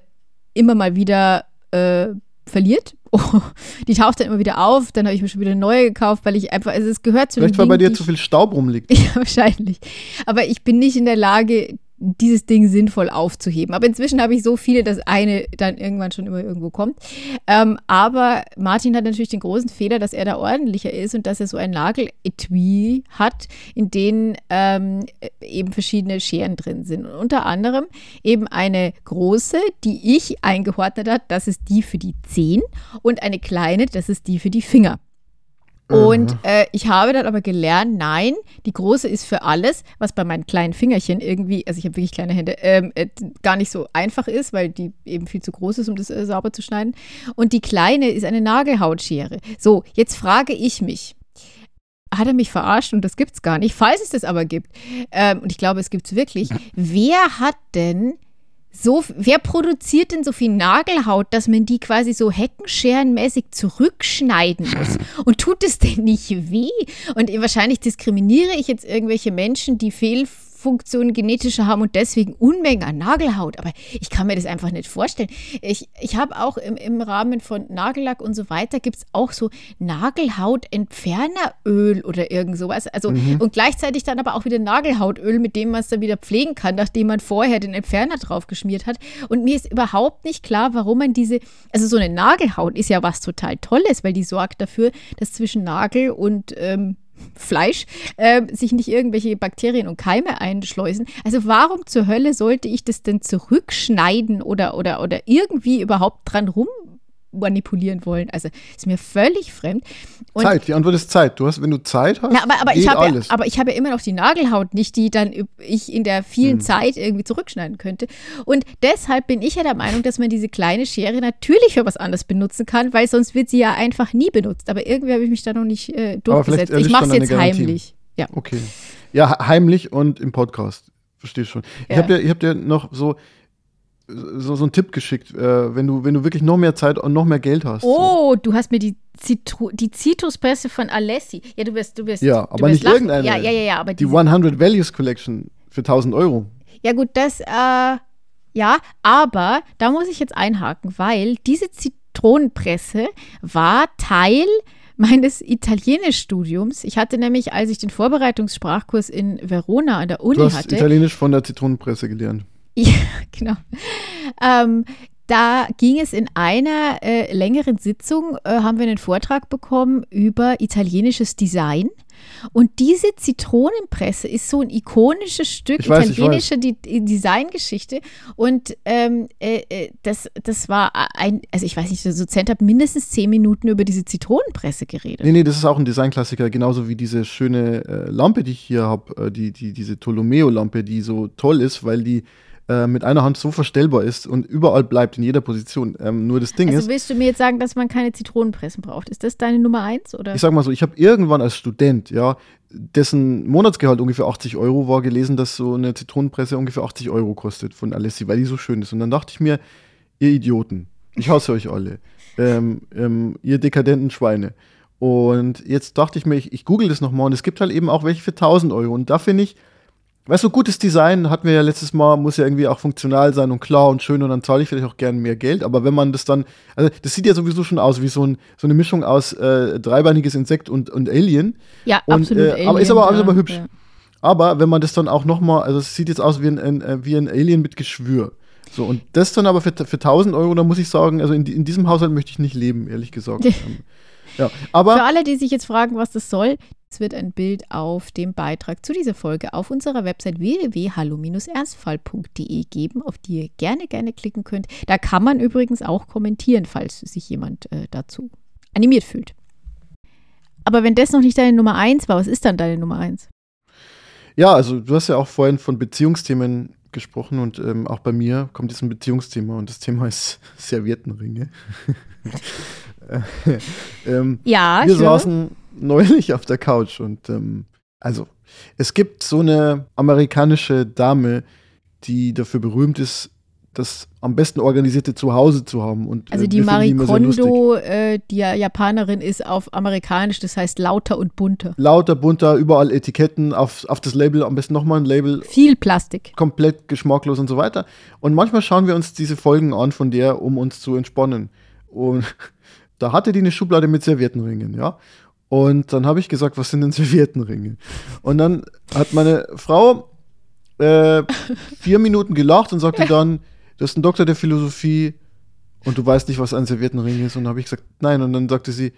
immer mal wieder äh, verliert. Oh, die taucht dann immer wieder auf, dann habe ich mir schon wieder eine neue gekauft, weil ich einfach, also es gehört zu Vielleicht, weil bei dir zu viel Staub rumliegt. Ja, wahrscheinlich. Aber ich bin nicht in der Lage, dieses Ding sinnvoll aufzuheben. Aber inzwischen habe ich so viele, dass eine dann irgendwann schon immer irgendwo kommt. Ähm, aber Martin hat natürlich den großen Fehler, dass er da ordentlicher ist und dass er so ein Nageletui hat, in denen ähm, eben verschiedene Scheren drin sind. Und unter anderem eben eine große, die ich eingeordnet habe, das ist die für die Zehen und eine kleine, das ist die für die Finger. Und äh, ich habe dann aber gelernt, nein, die große ist für alles, was bei meinen kleinen Fingerchen irgendwie, also ich habe wirklich kleine Hände, ähm, äh, gar nicht so einfach ist, weil die eben viel zu groß ist, um das äh, sauber zu schneiden. Und die kleine ist eine Nagelhautschere. So, jetzt frage ich mich, hat er mich verarscht und das gibt es gar nicht. Falls es das aber gibt, ähm, und ich glaube, es gibt es wirklich, wer hat denn so, wer produziert denn so viel Nagelhaut, dass man die quasi so heckenscherenmäßig zurückschneiden muss? Und tut es denn nicht weh? Und wahrscheinlich diskriminiere ich jetzt irgendwelche Menschen, die fehl Funktionen genetischer haben und deswegen Unmengen an Nagelhaut. Aber ich kann mir das einfach nicht vorstellen. Ich, ich habe auch im, im Rahmen von Nagellack und so weiter gibt es auch so Nagelhautentferneröl oder irgend sowas. Also mhm. und gleichzeitig dann aber auch wieder Nagelhautöl, mit dem man es dann wieder pflegen kann, nachdem man vorher den Entferner drauf geschmiert hat. Und mir ist überhaupt nicht klar, warum man diese, also so eine Nagelhaut ist ja was total Tolles, weil die sorgt dafür, dass zwischen Nagel und ähm, Fleisch äh, sich nicht irgendwelche Bakterien und Keime einschleusen. Also warum zur Hölle sollte ich das denn zurückschneiden oder, oder, oder irgendwie überhaupt dran rum manipulieren wollen. Also ist mir völlig fremd. Und Zeit, die Antwort ist Zeit. Du hast, wenn du Zeit hast, na, aber, aber ich habe, alles. aber ich habe ja immer noch die Nagelhaut nicht, die dann ich in der vielen hm. Zeit irgendwie zurückschneiden könnte. Und deshalb bin ich ja der Meinung, dass man diese kleine Schere natürlich für was anderes benutzen kann, weil sonst wird sie ja einfach nie benutzt. Aber irgendwie habe ich mich da noch nicht äh, durchgesetzt. Ich mache es jetzt heimlich. Ja. Okay. Ja, heimlich und im Podcast. Verstehst schon. Ja. Ich habe dir, hab dir noch so, so, so einen Tipp geschickt, äh, wenn, du, wenn du wirklich noch mehr Zeit und noch mehr Geld hast. Oh, so. du hast mir die, Zitru die Zitruspresse von Alessi. Ja, du wirst, du wirst. Ja, aber nicht lachen. irgendeine. Ja, ja, ja, ja, aber die 100 Values Collection für 1000 Euro. Ja, gut, das, äh, ja, aber da muss ich jetzt einhaken, weil diese Zitronenpresse war Teil meines Italienischstudiums. Ich hatte nämlich, als ich den Vorbereitungssprachkurs in Verona an der Uni du hast hatte. Italienisch von der Zitronenpresse gelernt. Ja, genau. Ähm, da ging es in einer äh, längeren Sitzung, äh, haben wir einen Vortrag bekommen über italienisches Design. Und diese Zitronenpresse ist so ein ikonisches Stück ich weiß, italienischer Designgeschichte. Und ähm, äh, äh, das, das war ein, also ich weiß nicht, der Dozent hat mindestens zehn Minuten über diese Zitronenpresse geredet. Nee, nee, das ist auch ein Designklassiker, genauso wie diese schöne äh, Lampe, die ich hier habe, äh, die, die, diese Tolomeo-Lampe, die so toll ist, weil die äh, mit einer Hand so verstellbar ist und überall bleibt in jeder Position. Ähm, nur das Ding also ist. willst du mir jetzt sagen, dass man keine Zitronenpressen braucht? Ist das deine Nummer eins? Oder? Ich sag mal so, ich habe irgendwann als Student, ja, dessen Monatsgehalt ungefähr 80 Euro war, gelesen, dass so eine Zitronenpresse ungefähr 80 Euro kostet von Alessi, weil die so schön ist. Und dann dachte ich mir, ihr Idioten, ich hasse euch alle, ähm, ähm, ihr dekadenten Schweine. Und jetzt dachte ich mir, ich, ich google das nochmal und es gibt halt eben auch welche für 1000 Euro. Und da finde ich, weißt du, gutes Design hatten wir ja letztes Mal, muss ja irgendwie auch funktional sein und klar und schön und dann zahle ich vielleicht auch gerne mehr Geld. Aber wenn man das dann, also das sieht ja sowieso schon aus wie so, ein, so eine Mischung aus äh, dreibeiniges Insekt und, und Alien. Ja, und, absolut. Äh, Alien, aber ist aber, ja, ist aber hübsch. Ja. Aber wenn man das dann auch nochmal, also es sieht jetzt aus wie ein, ein, äh, wie ein Alien mit Geschwür. So, und das dann aber für, für 1000 Euro, da muss ich sagen, also in, in diesem Haushalt möchte ich nicht leben, ehrlich gesagt. Ja, aber. Für alle, die sich jetzt fragen, was das soll, es wird ein Bild auf dem Beitrag zu dieser Folge auf unserer Website www.hallo-ernstfall.de geben, auf die ihr gerne, gerne klicken könnt. Da kann man übrigens auch kommentieren, falls sich jemand äh, dazu animiert fühlt. Aber wenn das noch nicht deine Nummer eins war, was ist dann deine Nummer eins? Ja, also du hast ja auch vorhin von Beziehungsthemen gesprochen und ähm, auch bei mir kommt jetzt ein Beziehungsthema und das Thema ist Serviettenringe. ähm, ja, wir saßen neulich auf der Couch und ähm, also es gibt so eine amerikanische Dame, die dafür berühmt ist, das am besten organisierte Zuhause zu haben. Und, Also äh, die Marie. Kondo, äh, die ja Japanerin ist, auf amerikanisch, das heißt lauter und bunter. Lauter, bunter, überall Etiketten, auf, auf das Label am besten nochmal ein Label, Viel Plastik. komplett geschmacklos und so weiter. Und manchmal schauen wir uns diese Folgen an von der, um uns zu entspannen. Und da hatte die eine Schublade mit Serviettenringen, ja. Und dann habe ich gesagt, was sind denn Serviettenringe? Und dann hat meine Frau äh, vier Minuten gelacht und sagte dann, du hast einen Doktor der Philosophie und du weißt nicht, was ein Serviettenring ist. Und dann habe ich gesagt, nein. Und dann sagte sie,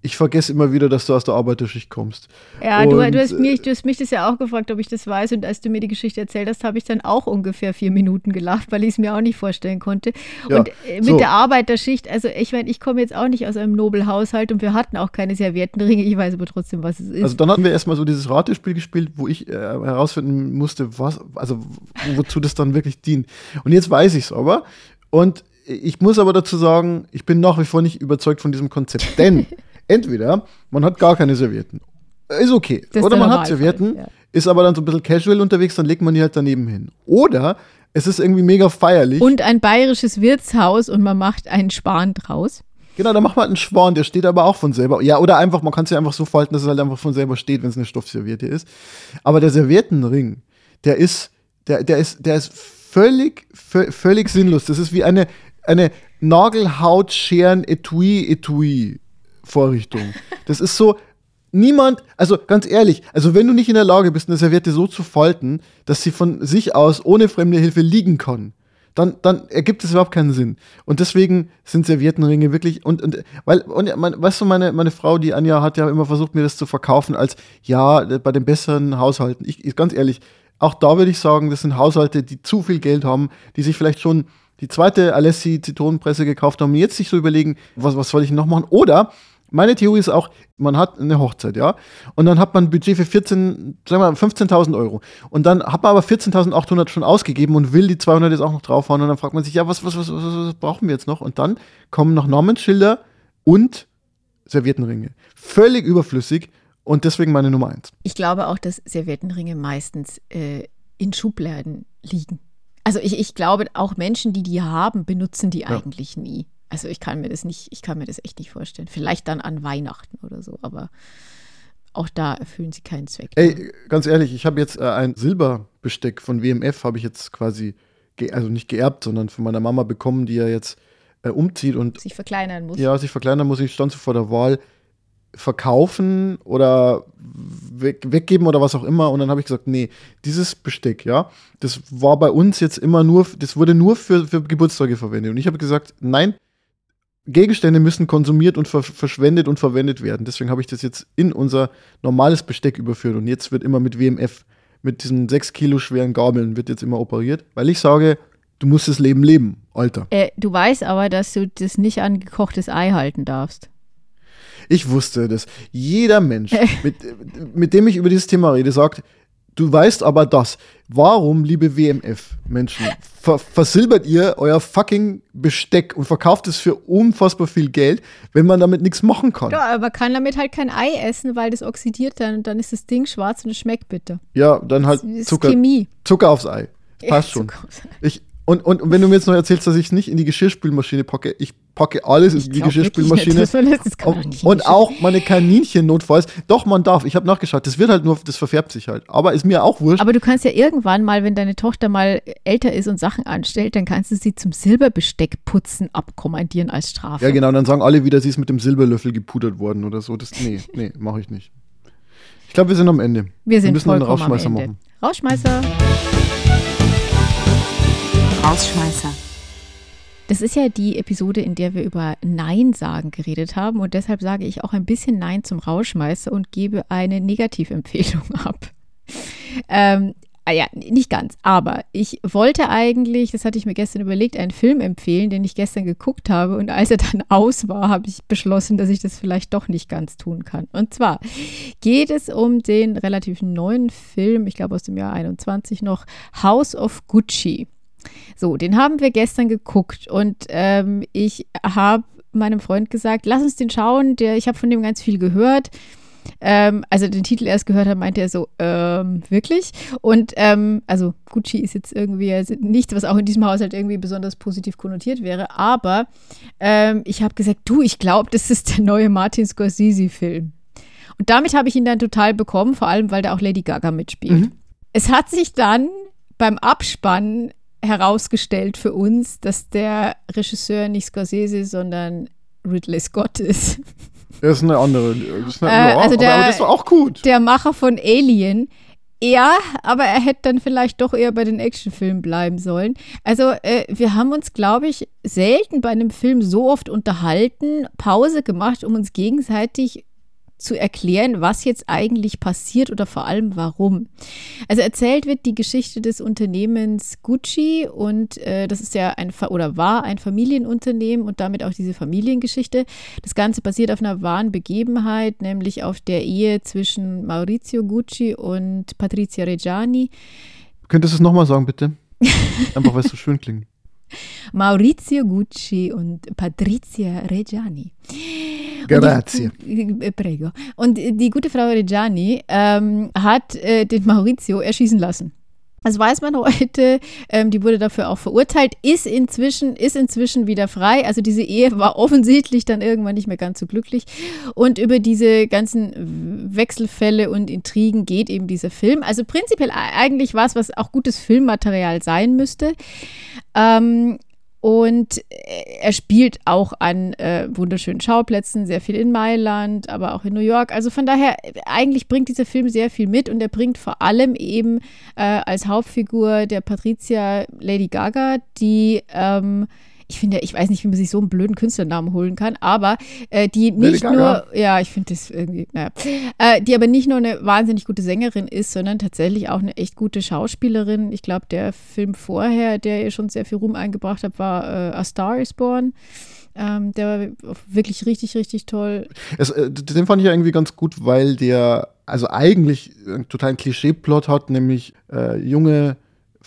ich vergesse immer wieder, dass du aus der Arbeiterschicht kommst. Ja, du, Und, du, hast äh, mich, du hast mich das ja auch gefragt, ob ich das weiß. Und als du mir die Geschichte erzählt hast, habe ich dann auch ungefähr vier Minuten gelacht, weil ich es mir auch nicht vorstellen konnte. Ja, und äh, mit so. der Arbeiterschicht, also ich meine, ich komme jetzt auch nicht aus einem Nobelhaushalt und wir hatten auch keine Serviettenringe. Ich weiß aber trotzdem, was es ist. Also dann hatten wir erstmal so dieses Ratespiel gespielt, wo ich äh, herausfinden musste, was, also wo- wozu das dann wirklich dient. Und jetzt weiß ich es aber. Und ich muss aber dazu sagen, ich bin nach wie vor nicht überzeugt von diesem Konzept. Denn entweder man hat gar keine Servietten. Ist okay. Das Oder der man hat Servietten, ja. ist aber dann so ein bisschen casual unterwegs, dann legt man die halt daneben hin. Oder es ist irgendwie mega feierlich. und ein bayerisches Wirtshaus und man macht einen Span draus. Genau, da macht man halt einen Schwan, der steht aber auch von selber. Ja, oder einfach, man kann es ja einfach so falten, dass es halt einfach von selber steht, wenn es eine Stoffserviette ist. Aber der Serviettenring, der ist, der, der ist, der ist völlig, vö- völlig sinnlos. Das ist wie eine, eine Nagelhaut-Scheren-Etui-Etui-Vorrichtung. Das ist so, niemand, also ganz ehrlich, also wenn du nicht in der Lage bist, eine Serviette so zu falten, dass sie von sich aus ohne fremde Hilfe liegen kann, dann, dann ergibt es überhaupt keinen Sinn. Und deswegen sind Serviettenringe wirklich, und, und weil, und mein, weißt du, meine, meine Frau, die Anja, hat ja immer versucht, mir das zu verkaufen, als ja, bei den besseren Haushalten. Ich ganz ehrlich, auch da würde ich sagen, das sind Haushalte, die zu viel Geld haben, die sich vielleicht schon die zweite Alessi Zitronenpresse gekauft haben, und jetzt sich so überlegen, was, was soll ich noch machen? Oder meine Theorie ist auch, man hat eine Hochzeit, ja, und dann hat man ein Budget für 14, sagen wir mal 15.000 Euro. Und dann hat man aber 14.800 schon ausgegeben und will die 200 jetzt auch noch draufhauen. Und dann fragt man sich, ja, was, was, was, was, was brauchen wir jetzt noch? Und dann kommen noch Namensschilder und Serviettenringe. Völlig überflüssig und deswegen meine Nummer eins. Ich glaube auch, dass Serviettenringe meistens äh, in Schubladen liegen. Also ich, ich glaube, auch Menschen, die die haben, benutzen die Ja. eigentlich nie. Also ich kann mir das nicht, ich kann mir das echt nicht vorstellen. Vielleicht dann an Weihnachten oder so, aber auch da erfüllen sie keinen Zweck. Ey, ganz ehrlich, ich habe jetzt äh, ein Silberbesteck von WMF, habe ich jetzt quasi, also nicht geerbt, sondern von meiner Mama bekommen, die ja jetzt äh, umzieht und sich verkleinern muss. ja, sich verkleinern muss. Ich stand so vor der Wahl, verkaufen oder weg, weggeben oder was auch immer. Und dann habe ich gesagt, nee, dieses Besteck, ja, das war bei uns jetzt immer nur, das wurde nur für, für Geburtstage verwendet. Und ich habe gesagt, nein, Gegenstände müssen konsumiert und ver verschwendet und verwendet werden. Deswegen habe ich das jetzt in unser normales Besteck überführt. Und jetzt wird immer mit WMF, mit diesen sechs Kilo schweren Gabeln, wird jetzt immer operiert, weil ich sage, du musst das Leben leben, Alter. Äh, du weißt aber, dass du das nicht an gekochtes Ei halten darfst. Ich wusste das. Jeder Mensch, mit, mit dem ich über dieses Thema rede, sagt, Du weißt aber das. Warum, liebe WMF-Menschen, ver versilbert ihr euer fucking Besteck und verkauft es für unfassbar viel Geld, wenn man damit nichts machen kann? Ja, aber kann damit halt kein Ei essen, weil das oxidiert dann und dann ist das Ding schwarz und es schmeckt bitter. Ja, dann halt Zucker, Zucker aufs Ei. Passt ja, schon. Ich, und, und, und wenn du mir jetzt noch erzählst, dass ich es nicht in die Geschirrspülmaschine packe, ich packe alles ich in die Geschirrspülmaschine. Nicht, und, und auch meine Kaninchen notfalls. Doch, man darf. Ich habe nachgeschaut. Das wird halt nur, das verfärbt sich halt. Aber ist mir auch wurscht. Aber du kannst ja irgendwann mal, wenn deine Tochter mal älter ist und Sachen anstellt, dann kannst du sie zum Silberbesteckputzen abkommandieren als Strafe. Ja, genau. Und dann sagen alle wieder, sie ist mit dem Silberlöffel gepudert worden oder so. Das, nee, nee, mache ich nicht. Ich glaube, wir sind am Ende. Wir sind wir müssen einen Rauschmeißer machen. Rauschmeißer. Rausschmeißer. Das ist ja die Episode, in der wir über Nein sagen geredet haben und deshalb sage ich auch ein bisschen Nein zum Rauschmeißer und gebe eine Negativempfehlung ab. Ähm, ah ja, nicht ganz, aber ich wollte eigentlich, das hatte ich mir gestern überlegt, einen Film empfehlen, den ich gestern geguckt habe und als er dann aus war, habe ich beschlossen, dass ich das vielleicht doch nicht ganz tun kann. Und zwar geht es um den relativ neuen Film, ich glaube aus dem Jahr 21 noch, House of Gucci. So, den haben wir gestern geguckt und ähm, ich habe meinem Freund gesagt, lass uns den schauen. Der, ich habe von dem ganz viel gehört. Ähm, also den Titel erst gehört hat, meinte er so, ähm, wirklich? Und ähm, also Gucci ist jetzt irgendwie also nichts, was auch in diesem Haushalt irgendwie besonders positiv konnotiert wäre, aber ähm, ich habe gesagt, du, ich glaube, das ist der neue Martin Scorsese-Film. Und damit habe ich ihn dann total bekommen, vor allem, weil da auch Lady Gaga mitspielt. Mhm. Es hat sich dann beim Abspannen herausgestellt für uns, dass der Regisseur nicht Scorsese, sondern Ridley Scott ist. Er ist eine andere. Ist eine, äh, also der, aber das war auch gut. Der Macher von Alien. Ja, aber er hätte dann vielleicht doch eher bei den Actionfilmen bleiben sollen. Also äh, wir haben uns, glaube ich, selten bei einem Film so oft unterhalten, Pause gemacht, um uns gegenseitig zu erklären, was jetzt eigentlich passiert oder vor allem warum. Also erzählt wird die Geschichte des Unternehmens Gucci und äh, das ist ja ein oder war ein Familienunternehmen und damit auch diese Familiengeschichte. Das Ganze basiert auf einer wahren Begebenheit, nämlich auf der Ehe zwischen Maurizio Gucci und Patrizia Reggiani. Könntest du es nochmal sagen, bitte? Einfach weil es so schön klingt. Maurizio Gucci und Patrizia Reggiani. Grazie. Die, äh, prego. Und die gute Frau Reggiani ähm, hat äh, den Maurizio erschießen lassen. Das weiß man heute. Ähm, die wurde dafür auch verurteilt, ist inzwischen, ist inzwischen wieder frei. Also diese Ehe war offensichtlich dann irgendwann nicht mehr ganz so glücklich. Und über diese ganzen Wechselfälle und Intrigen geht eben dieser Film. Also prinzipiell eigentlich was, was auch gutes Filmmaterial sein müsste. Ähm, und äh, er spielt auch an äh, wunderschönen Schauplätzen, sehr viel in Mailand, aber auch in New York. Also von daher, eigentlich bringt dieser Film sehr viel mit und er bringt vor allem eben äh, als Hauptfigur der Patricia Lady Gaga, die ähm, ich finde, ich weiß nicht, wie man sich so einen blöden Künstlernamen holen kann, aber äh, die nicht nur, ja, ich finde das irgendwie, naja, äh, die aber nicht nur eine wahnsinnig gute Sängerin ist, sondern tatsächlich auch eine echt gute Schauspielerin. Ich glaube, der Film vorher, der ihr schon sehr viel Ruhm eingebracht hat, war äh, A Star is Born. Ähm, der war wirklich richtig, richtig toll. Es, äh, den fand ich ja irgendwie ganz gut, weil der also eigentlich einen totalen Klischee-Plot hat, nämlich äh, junge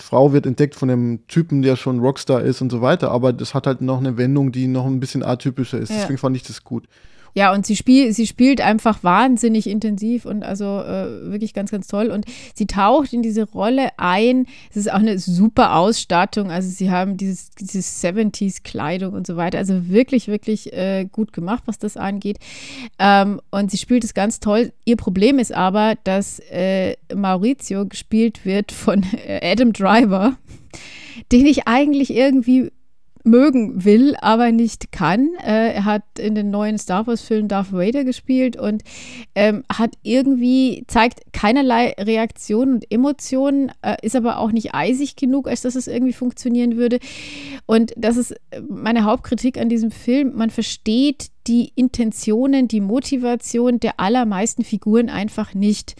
Frau wird entdeckt von einem Typen, der schon Rockstar ist und so weiter, aber das hat halt noch eine Wendung, die noch ein bisschen atypischer ist. Ja. Deswegen fand ich das gut. Ja, und sie, spiel, sie spielt einfach wahnsinnig intensiv und also äh, wirklich ganz, ganz toll. Und sie taucht in diese Rolle ein. Es ist auch eine super Ausstattung. Also sie haben dieses, dieses 70s-Kleidung und so weiter. Also wirklich, wirklich äh, gut gemacht, was das angeht. Ähm, und sie spielt es ganz toll. Ihr Problem ist aber, dass äh, Maurizio gespielt wird von äh, Adam Driver, den ich eigentlich irgendwie mögen will, aber nicht kann. Äh, er hat in den neuen Star Wars-Filmen Darth Vader gespielt und ähm, hat irgendwie, zeigt keinerlei Reaktionen und Emotionen, äh, ist aber auch nicht eisig genug, als dass es irgendwie funktionieren würde. Und das ist meine Hauptkritik an diesem Film. Man versteht die Intentionen, die Motivation der allermeisten Figuren einfach nicht.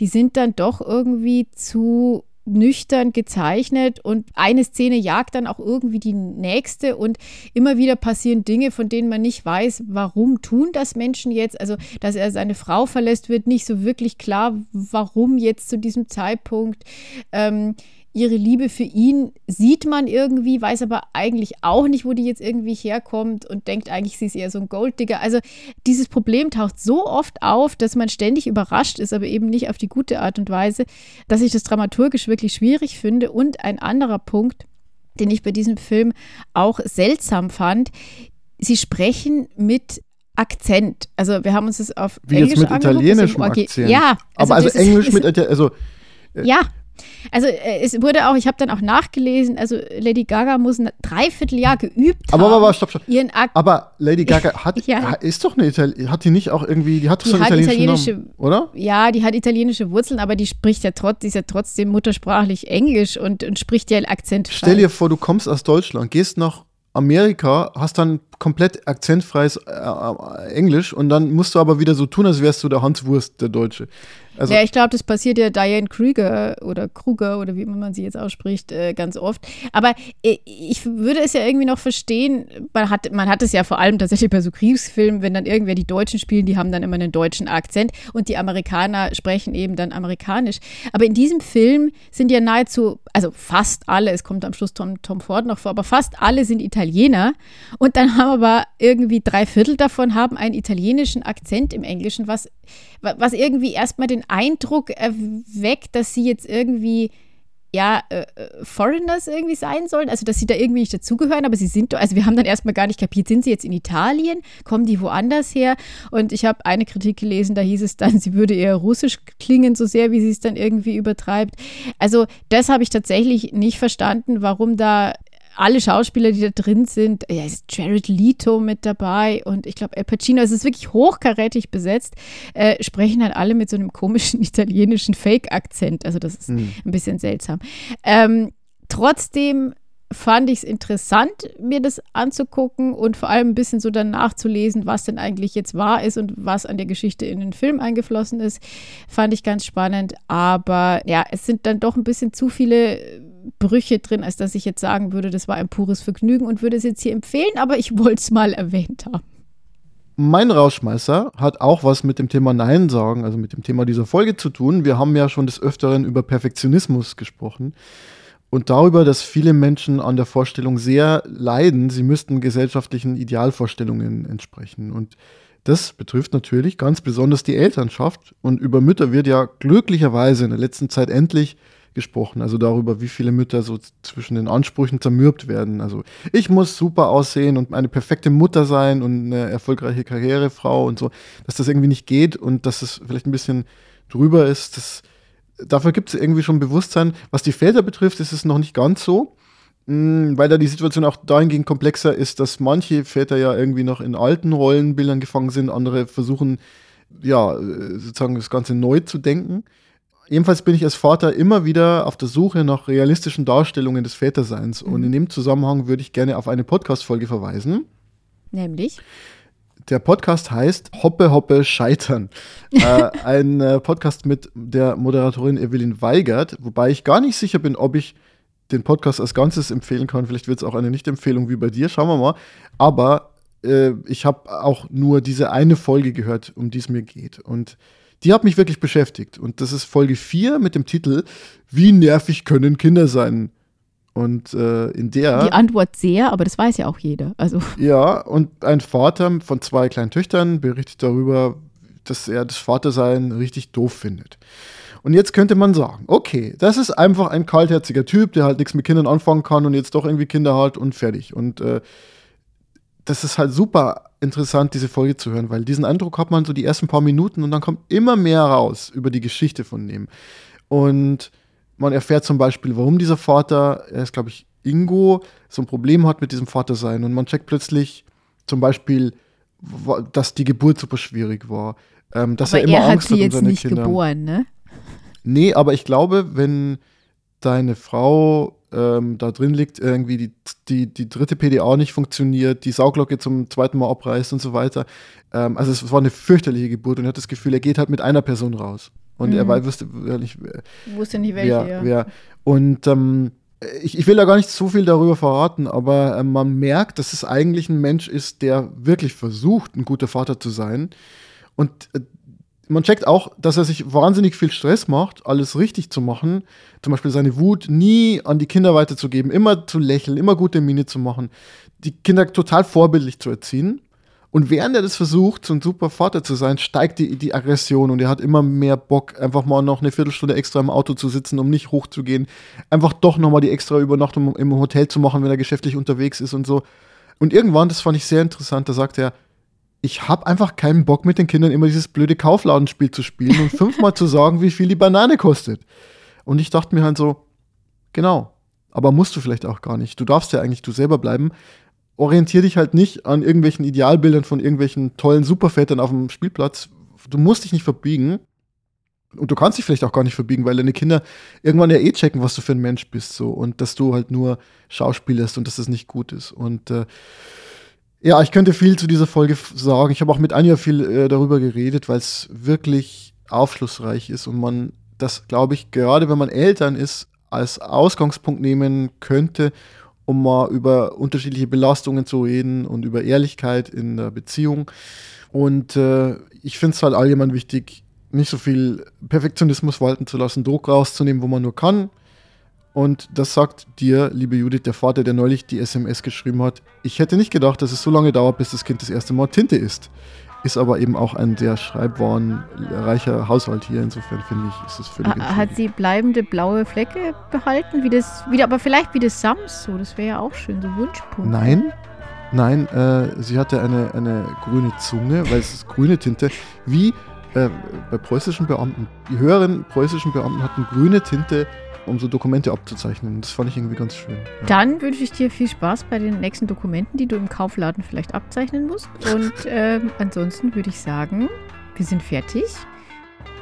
Die sind dann doch irgendwie zu nüchtern gezeichnet und eine Szene jagt dann auch irgendwie die nächste und immer wieder passieren Dinge, von denen man nicht weiß, warum tun das Menschen jetzt. Also, dass er seine Frau verlässt, wird nicht so wirklich klar, warum jetzt zu diesem Zeitpunkt. Ähm, ihre Liebe für ihn sieht man irgendwie, weiß aber eigentlich auch nicht, wo die jetzt irgendwie herkommt und denkt eigentlich, sie ist eher so ein Golddigger. Also dieses Problem taucht so oft auf, dass man ständig überrascht ist, aber eben nicht auf die gute Art und Weise, dass ich das dramaturgisch wirklich schwierig finde. Und ein anderer Punkt, den ich bei diesem Film auch seltsam fand, sie sprechen mit Akzent. Also wir haben uns das auf Wie Englisch jetzt mit italienischem Akzent. Ja, also aber also Englisch mit also äh, ja, also äh, es wurde auch, ich habe dann auch nachgelesen, also Lady Gaga muss ein Dreivierteljahr geübt aber, haben. Aber, aber, stopp, stopp. Ihren Ak aber Lady Gaga hat, ja. ist doch eine Italienerin, hat die nicht auch irgendwie, die hat doch so einen italienischen Namen, oder? Ja, die hat italienische Wurzeln, aber die spricht ja trotzdem, die ist ja trotzdem muttersprachlich Englisch und, und spricht ja Akzent. Stell dir vor, du kommst aus Deutschland, gehst nach Amerika, hast dann komplett akzentfreies äh, äh, Englisch und dann musst du aber wieder so tun, als wärst du der Hans Wurst, der Deutsche. Also ja, ich glaube, das passiert ja Diane Krüger oder Kruger oder wie man sie jetzt ausspricht, äh, ganz oft. Aber äh, ich würde es ja irgendwie noch verstehen, man hat, man hat es ja vor allem tatsächlich bei so Kriegsfilmen, wenn dann irgendwer die Deutschen spielen, die haben dann immer einen deutschen Akzent und die Amerikaner sprechen eben dann amerikanisch. Aber in diesem Film sind ja nahezu, also fast alle, es kommt am Schluss Tom, Tom Ford noch vor, aber fast alle sind Italiener und dann haben aber irgendwie drei Viertel davon haben einen italienischen Akzent im Englischen, was, was irgendwie erstmal den Eindruck erweckt, dass sie jetzt irgendwie ja, äh, äh, Foreigners irgendwie sein sollen, also dass sie da irgendwie nicht dazugehören, aber sie sind, also wir haben dann erstmal gar nicht kapiert, sind sie jetzt in Italien, kommen die woanders her? Und ich habe eine Kritik gelesen, da hieß es dann, sie würde eher russisch klingen, so sehr, wie sie es dann irgendwie übertreibt. Also das habe ich tatsächlich nicht verstanden, warum da alle Schauspieler, die da drin sind, ja, ist Jared Leto mit dabei und ich glaube, Al Pacino, es ist wirklich hochkarätig besetzt, äh, sprechen halt alle mit so einem komischen italienischen Fake-Akzent. Also das ist mhm. ein bisschen seltsam. Ähm, trotzdem fand ich es interessant, mir das anzugucken und vor allem ein bisschen so dann nachzulesen, was denn eigentlich jetzt wahr ist und was an der Geschichte in den Film eingeflossen ist. Fand ich ganz spannend. Aber ja, es sind dann doch ein bisschen zu viele Brüche drin, als dass ich jetzt sagen würde, das war ein pures Vergnügen und würde es jetzt hier empfehlen, aber ich wollte es mal erwähnt haben. Mein Rauschmeißer hat auch was mit dem Thema Nein sagen, also mit dem Thema dieser Folge zu tun. Wir haben ja schon des Öfteren über Perfektionismus gesprochen und darüber, dass viele Menschen an der Vorstellung sehr leiden, sie müssten gesellschaftlichen Idealvorstellungen entsprechen. Und das betrifft natürlich ganz besonders die Elternschaft. Und über Mütter wird ja glücklicherweise in der letzten Zeit endlich gesprochen, also darüber, wie viele Mütter so zwischen den Ansprüchen zermürbt werden. Also ich muss super aussehen und eine perfekte Mutter sein und eine erfolgreiche Karrierefrau und so, dass das irgendwie nicht geht und dass es vielleicht ein bisschen drüber ist. Das, dafür gibt es irgendwie schon Bewusstsein. Was die Väter betrifft, ist es noch nicht ganz so, hm, weil da die Situation auch dahingehend komplexer ist, dass manche Väter ja irgendwie noch in alten Rollenbildern gefangen sind, andere versuchen, ja, äh, sozusagen das Ganze neu zu denken. Jedenfalls bin ich als Vater immer wieder auf der Suche nach realistischen Darstellungen des Väterseins. Mhm. Und in dem Zusammenhang würde ich gerne auf eine Podcast-Folge verweisen. Nämlich? Der Podcast heißt Hoppe Hoppe Scheitern. äh, ein äh, Podcast mit der Moderatorin Evelyn Weigert, wobei ich gar nicht sicher bin, ob ich den Podcast als Ganzes empfehlen kann. Vielleicht wird es auch eine Nicht-Empfehlung wie bei dir. Schauen wir mal. Aber äh, ich habe auch nur diese eine Folge gehört, um die es mir geht. Und die hat mich wirklich beschäftigt. Und das ist Folge 4 mit dem Titel Wie nervig können Kinder sein? Und äh, in der. Die Antwort sehr, aber das weiß ja auch jeder. Also. Ja, und ein Vater von zwei kleinen Töchtern berichtet darüber, dass er das Vatersein richtig doof findet. Und jetzt könnte man sagen, okay, das ist einfach ein kaltherziger Typ, der halt nichts mit Kindern anfangen kann und jetzt doch irgendwie Kinder hat und fertig. Und äh, das ist halt super interessant, diese Folge zu hören, weil diesen Eindruck hat man so die ersten paar Minuten und dann kommt immer mehr raus über die Geschichte von dem. Und man erfährt zum Beispiel, warum dieser Vater, er ist, glaube ich, Ingo, so ein Problem hat mit diesem Vatersein. Und man checkt plötzlich zum Beispiel, dass die Geburt super schwierig war. Ähm, dass aber er immer er Angst hat sie hat um jetzt nicht Kinder. geboren, ne? Nee, aber ich glaube, wenn deine Frau ähm, da drin liegt, irgendwie die, die, die dritte PDA nicht funktioniert, die Sauglocke zum zweiten Mal abreißt und so weiter. Ähm, also es war eine fürchterliche Geburt und er hat das Gefühl, er geht halt mit einer Person raus. Und mhm. er wusste nicht, wusste nicht welche, wer, ja. wer. Und ähm, ich, ich, will da gar nicht so viel darüber verraten, aber äh, man merkt, dass es eigentlich ein Mensch ist, der wirklich versucht, ein guter Vater zu sein. Und äh, man checkt auch, dass er sich wahnsinnig viel Stress macht, alles richtig zu machen. Zum Beispiel seine Wut nie an die Kinder weiterzugeben, immer zu lächeln, immer gute Miene zu machen, die Kinder total vorbildlich zu erziehen. Und während er das versucht, so ein super Vater zu sein, steigt die, die Aggression und er hat immer mehr Bock, einfach mal noch eine Viertelstunde extra im Auto zu sitzen, um nicht hochzugehen. Einfach doch nochmal die extra Übernachtung im Hotel zu machen, wenn er geschäftlich unterwegs ist und so. Und irgendwann, das fand ich sehr interessant, da sagt er, ich habe einfach keinen Bock mit den Kindern immer dieses blöde Kaufladenspiel zu spielen und fünfmal zu sagen, wie viel die Banane kostet. Und ich dachte mir halt so, genau, aber musst du vielleicht auch gar nicht. Du darfst ja eigentlich du selber bleiben. Orientier dich halt nicht an irgendwelchen Idealbildern von irgendwelchen tollen Supervätern auf dem Spielplatz. Du musst dich nicht verbiegen. Und du kannst dich vielleicht auch gar nicht verbiegen, weil deine Kinder irgendwann ja eh checken, was du für ein Mensch bist, so. Und dass du halt nur schauspielerst und dass das nicht gut ist. Und äh, ja, ich könnte viel zu dieser Folge sagen. Ich habe auch mit Anja viel äh, darüber geredet, weil es wirklich aufschlussreich ist und man das, glaube ich, gerade wenn man Eltern ist, als Ausgangspunkt nehmen könnte, um mal über unterschiedliche Belastungen zu reden und über Ehrlichkeit in der Beziehung. Und äh, ich finde es halt allgemein wichtig, nicht so viel Perfektionismus walten zu lassen, Druck rauszunehmen, wo man nur kann, und das sagt dir, liebe Judith, der Vater, der neulich die SMS geschrieben hat. Ich hätte nicht gedacht, dass es so lange dauert, bis das Kind das erste Mal Tinte isst. Ist aber eben auch ein sehr schreibwarenreicher Haushalt hier. Insofern finde ich, ist es völlig. Hat sie bleibende blaue Flecke behalten? Wie das, wie, aber vielleicht wie das Sams so. Das wäre ja auch schön, so Wunschpunkt. Nein, nein, äh, sie hatte eine, eine grüne Zunge, weil es ist grüne Tinte. Wie äh, bei preußischen Beamten. Die höheren preußischen Beamten hatten grüne Tinte um so Dokumente abzuzeichnen. Das fand ich irgendwie ganz schön. Ja. Dann wünsche ich dir viel Spaß bei den nächsten Dokumenten, die du im Kaufladen vielleicht abzeichnen musst. Und ähm, ansonsten würde ich sagen, wir sind fertig.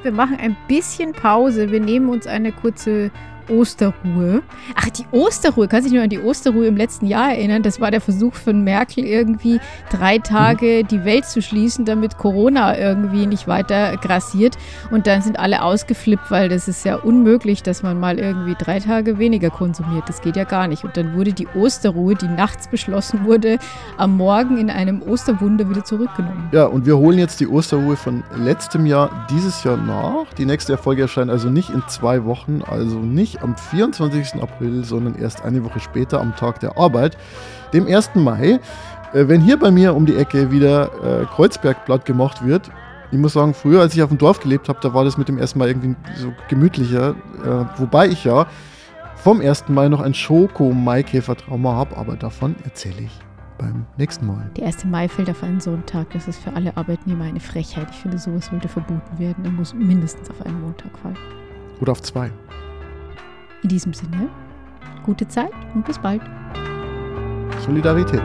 Wir machen ein bisschen Pause. Wir nehmen uns eine kurze Osterruhe. Ach, die Osterruhe. Kannst du dich nur an die Osterruhe im letzten Jahr erinnern? Das war der Versuch von Merkel, irgendwie drei Tage mhm. die Welt zu schließen, damit Corona irgendwie nicht weiter grassiert. Und dann sind alle ausgeflippt, weil das ist ja unmöglich, dass man mal irgendwie drei Tage weniger konsumiert. Das geht ja gar nicht. Und dann wurde die Osterruhe, die nachts beschlossen wurde, am Morgen in einem Osterwunder wieder zurückgenommen. Ja, und wir holen jetzt die Osterruhe von letztem Jahr dieses Jahr nach. Die nächste Erfolge erscheint also nicht in zwei Wochen, also nicht am 24. April, sondern erst eine Woche später am Tag der Arbeit, dem 1. Mai. Äh, wenn hier bei mir um die Ecke wieder äh, Kreuzberg platt gemacht wird, ich muss sagen, früher, als ich auf dem Dorf gelebt habe, da war das mit dem 1. Mai irgendwie so gemütlicher. Äh, wobei ich ja vom 1. Mai noch ein Schoko-Maikäfer-Trauma habe, aber davon erzähle ich beim nächsten Mal. Der 1. Mai fällt auf einen Sonntag. Das ist für alle Arbeitnehmer eine Frechheit. Ich finde, sowas sollte verboten werden. Er muss mindestens auf einen Montag fallen. Oder auf zwei. In diesem Sinne, gute Zeit und bis bald. Solidarität.